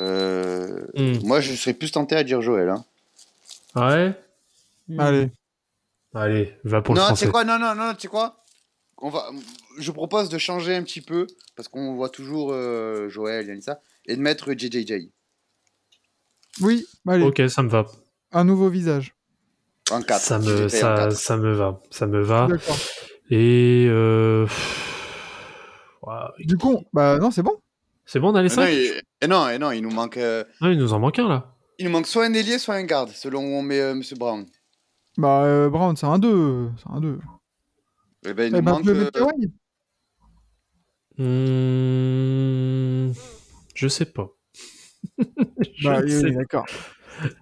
euh, Hmm. moi je serais plus tenté à dire Joël. Hein. Ouais? Allez, Allez, va pour le non, tu français. sais quoi? Non, non, non, tu sais quoi? On va, Je propose de changer un petit peu, parce qu'on voit toujours euh, Joël, Yanissa, et de mettre JJJ oui, allez, Ok, ça me va. un nouveau visage. en 4. Ça me, ça, ça me va. Ça me va. D'accord. Et euh... Du coup, bah non, c'est bon. C'est bon, on a les non, 5 il... et non, et non, il nous manque, euh, Ah, il nous en manque un là. il nous manque soit un ailier, soit un garde, selon où on met euh, Monsieur Brown. Bah, euh, Brown, c'est un 2. C'est un 2. Eh ben, il Eh nous ben, manque. euh, Hmm, Je sais pas. <laughs> Je Bah, oui, sais oui, d'accord.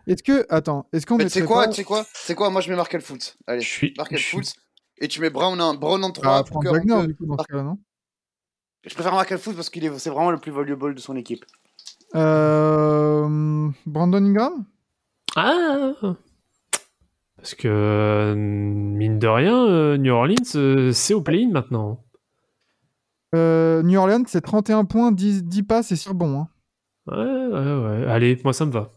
Est-ce que, attends, est-ce qu'on Mais tu mettrait sais quoi, pas- tu sais quoi, c'est quoi? Moi je mets Markel Fultz. Allez, Je suis. Markel je suis- Fultz. Et tu mets Brown en, Brown en 3. Ah, Frank Wagner, du coup, dans ce cas-là, non? Je préfère Markel Fultz parce qu'il est, c'est vraiment le plus valuable de son équipe. Euh, Brandon Ingram? Ah Parce que, mine de rien, euh, New Orleans, euh, c'est au play-in maintenant. Euh, New Orleans, c'est 31 points, 10, 10 passes et 6 rebonds. hein. Ouais, ouais, ouais. Allez, moi ça me va.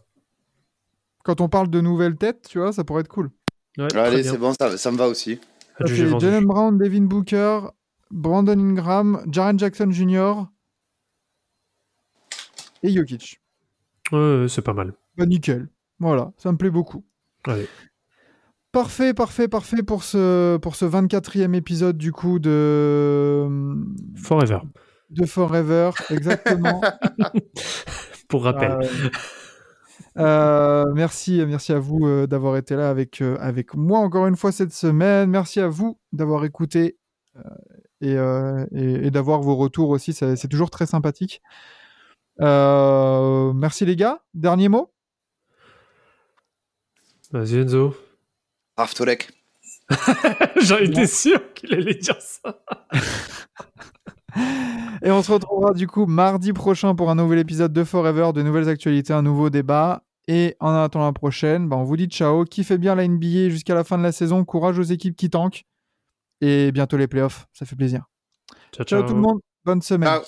Quand on parle de nouvelles têtes, tu vois, ça pourrait être cool. Ouais, Allez, c'est bon, ça, ça me va aussi. Vendu. Jalen Brown, Devin Booker, Brandon Ingram, Jaren Jackson Jr. et Jokic. C'est pas mal. Bah nickel. Voilà, ça me plaît beaucoup. Allez. Parfait, parfait, parfait pour ce, pour ce 24e épisode du coup de, Forever. de Forever. Exactement. <laughs> Pour rappel. Euh, euh, merci, merci à vous euh, d'avoir été là avec, euh, avec moi encore une fois cette semaine. Merci à vous d'avoir écouté et, euh, et- et d'avoir vos retours aussi. C'est toujours très sympathique. Euh, merci les gars. Dernier mot? Vas-y, Enzo. Raftolek. <laughs> J'en étais sûr qu'il allait dire ça. Et on se retrouvera du coup mardi prochain pour un nouvel épisode de Forever, de nouvelles actualités, un nouveau débat. Et en attendant la prochaine, bah, on vous dit ciao. Kiffez bien la NBA jusqu'à la fin de la saison. Courage aux équipes qui tankent. Et bientôt les playoffs. Ça fait plaisir. Ciao, Ciao, tout le monde. Bonne semaine. Ciao.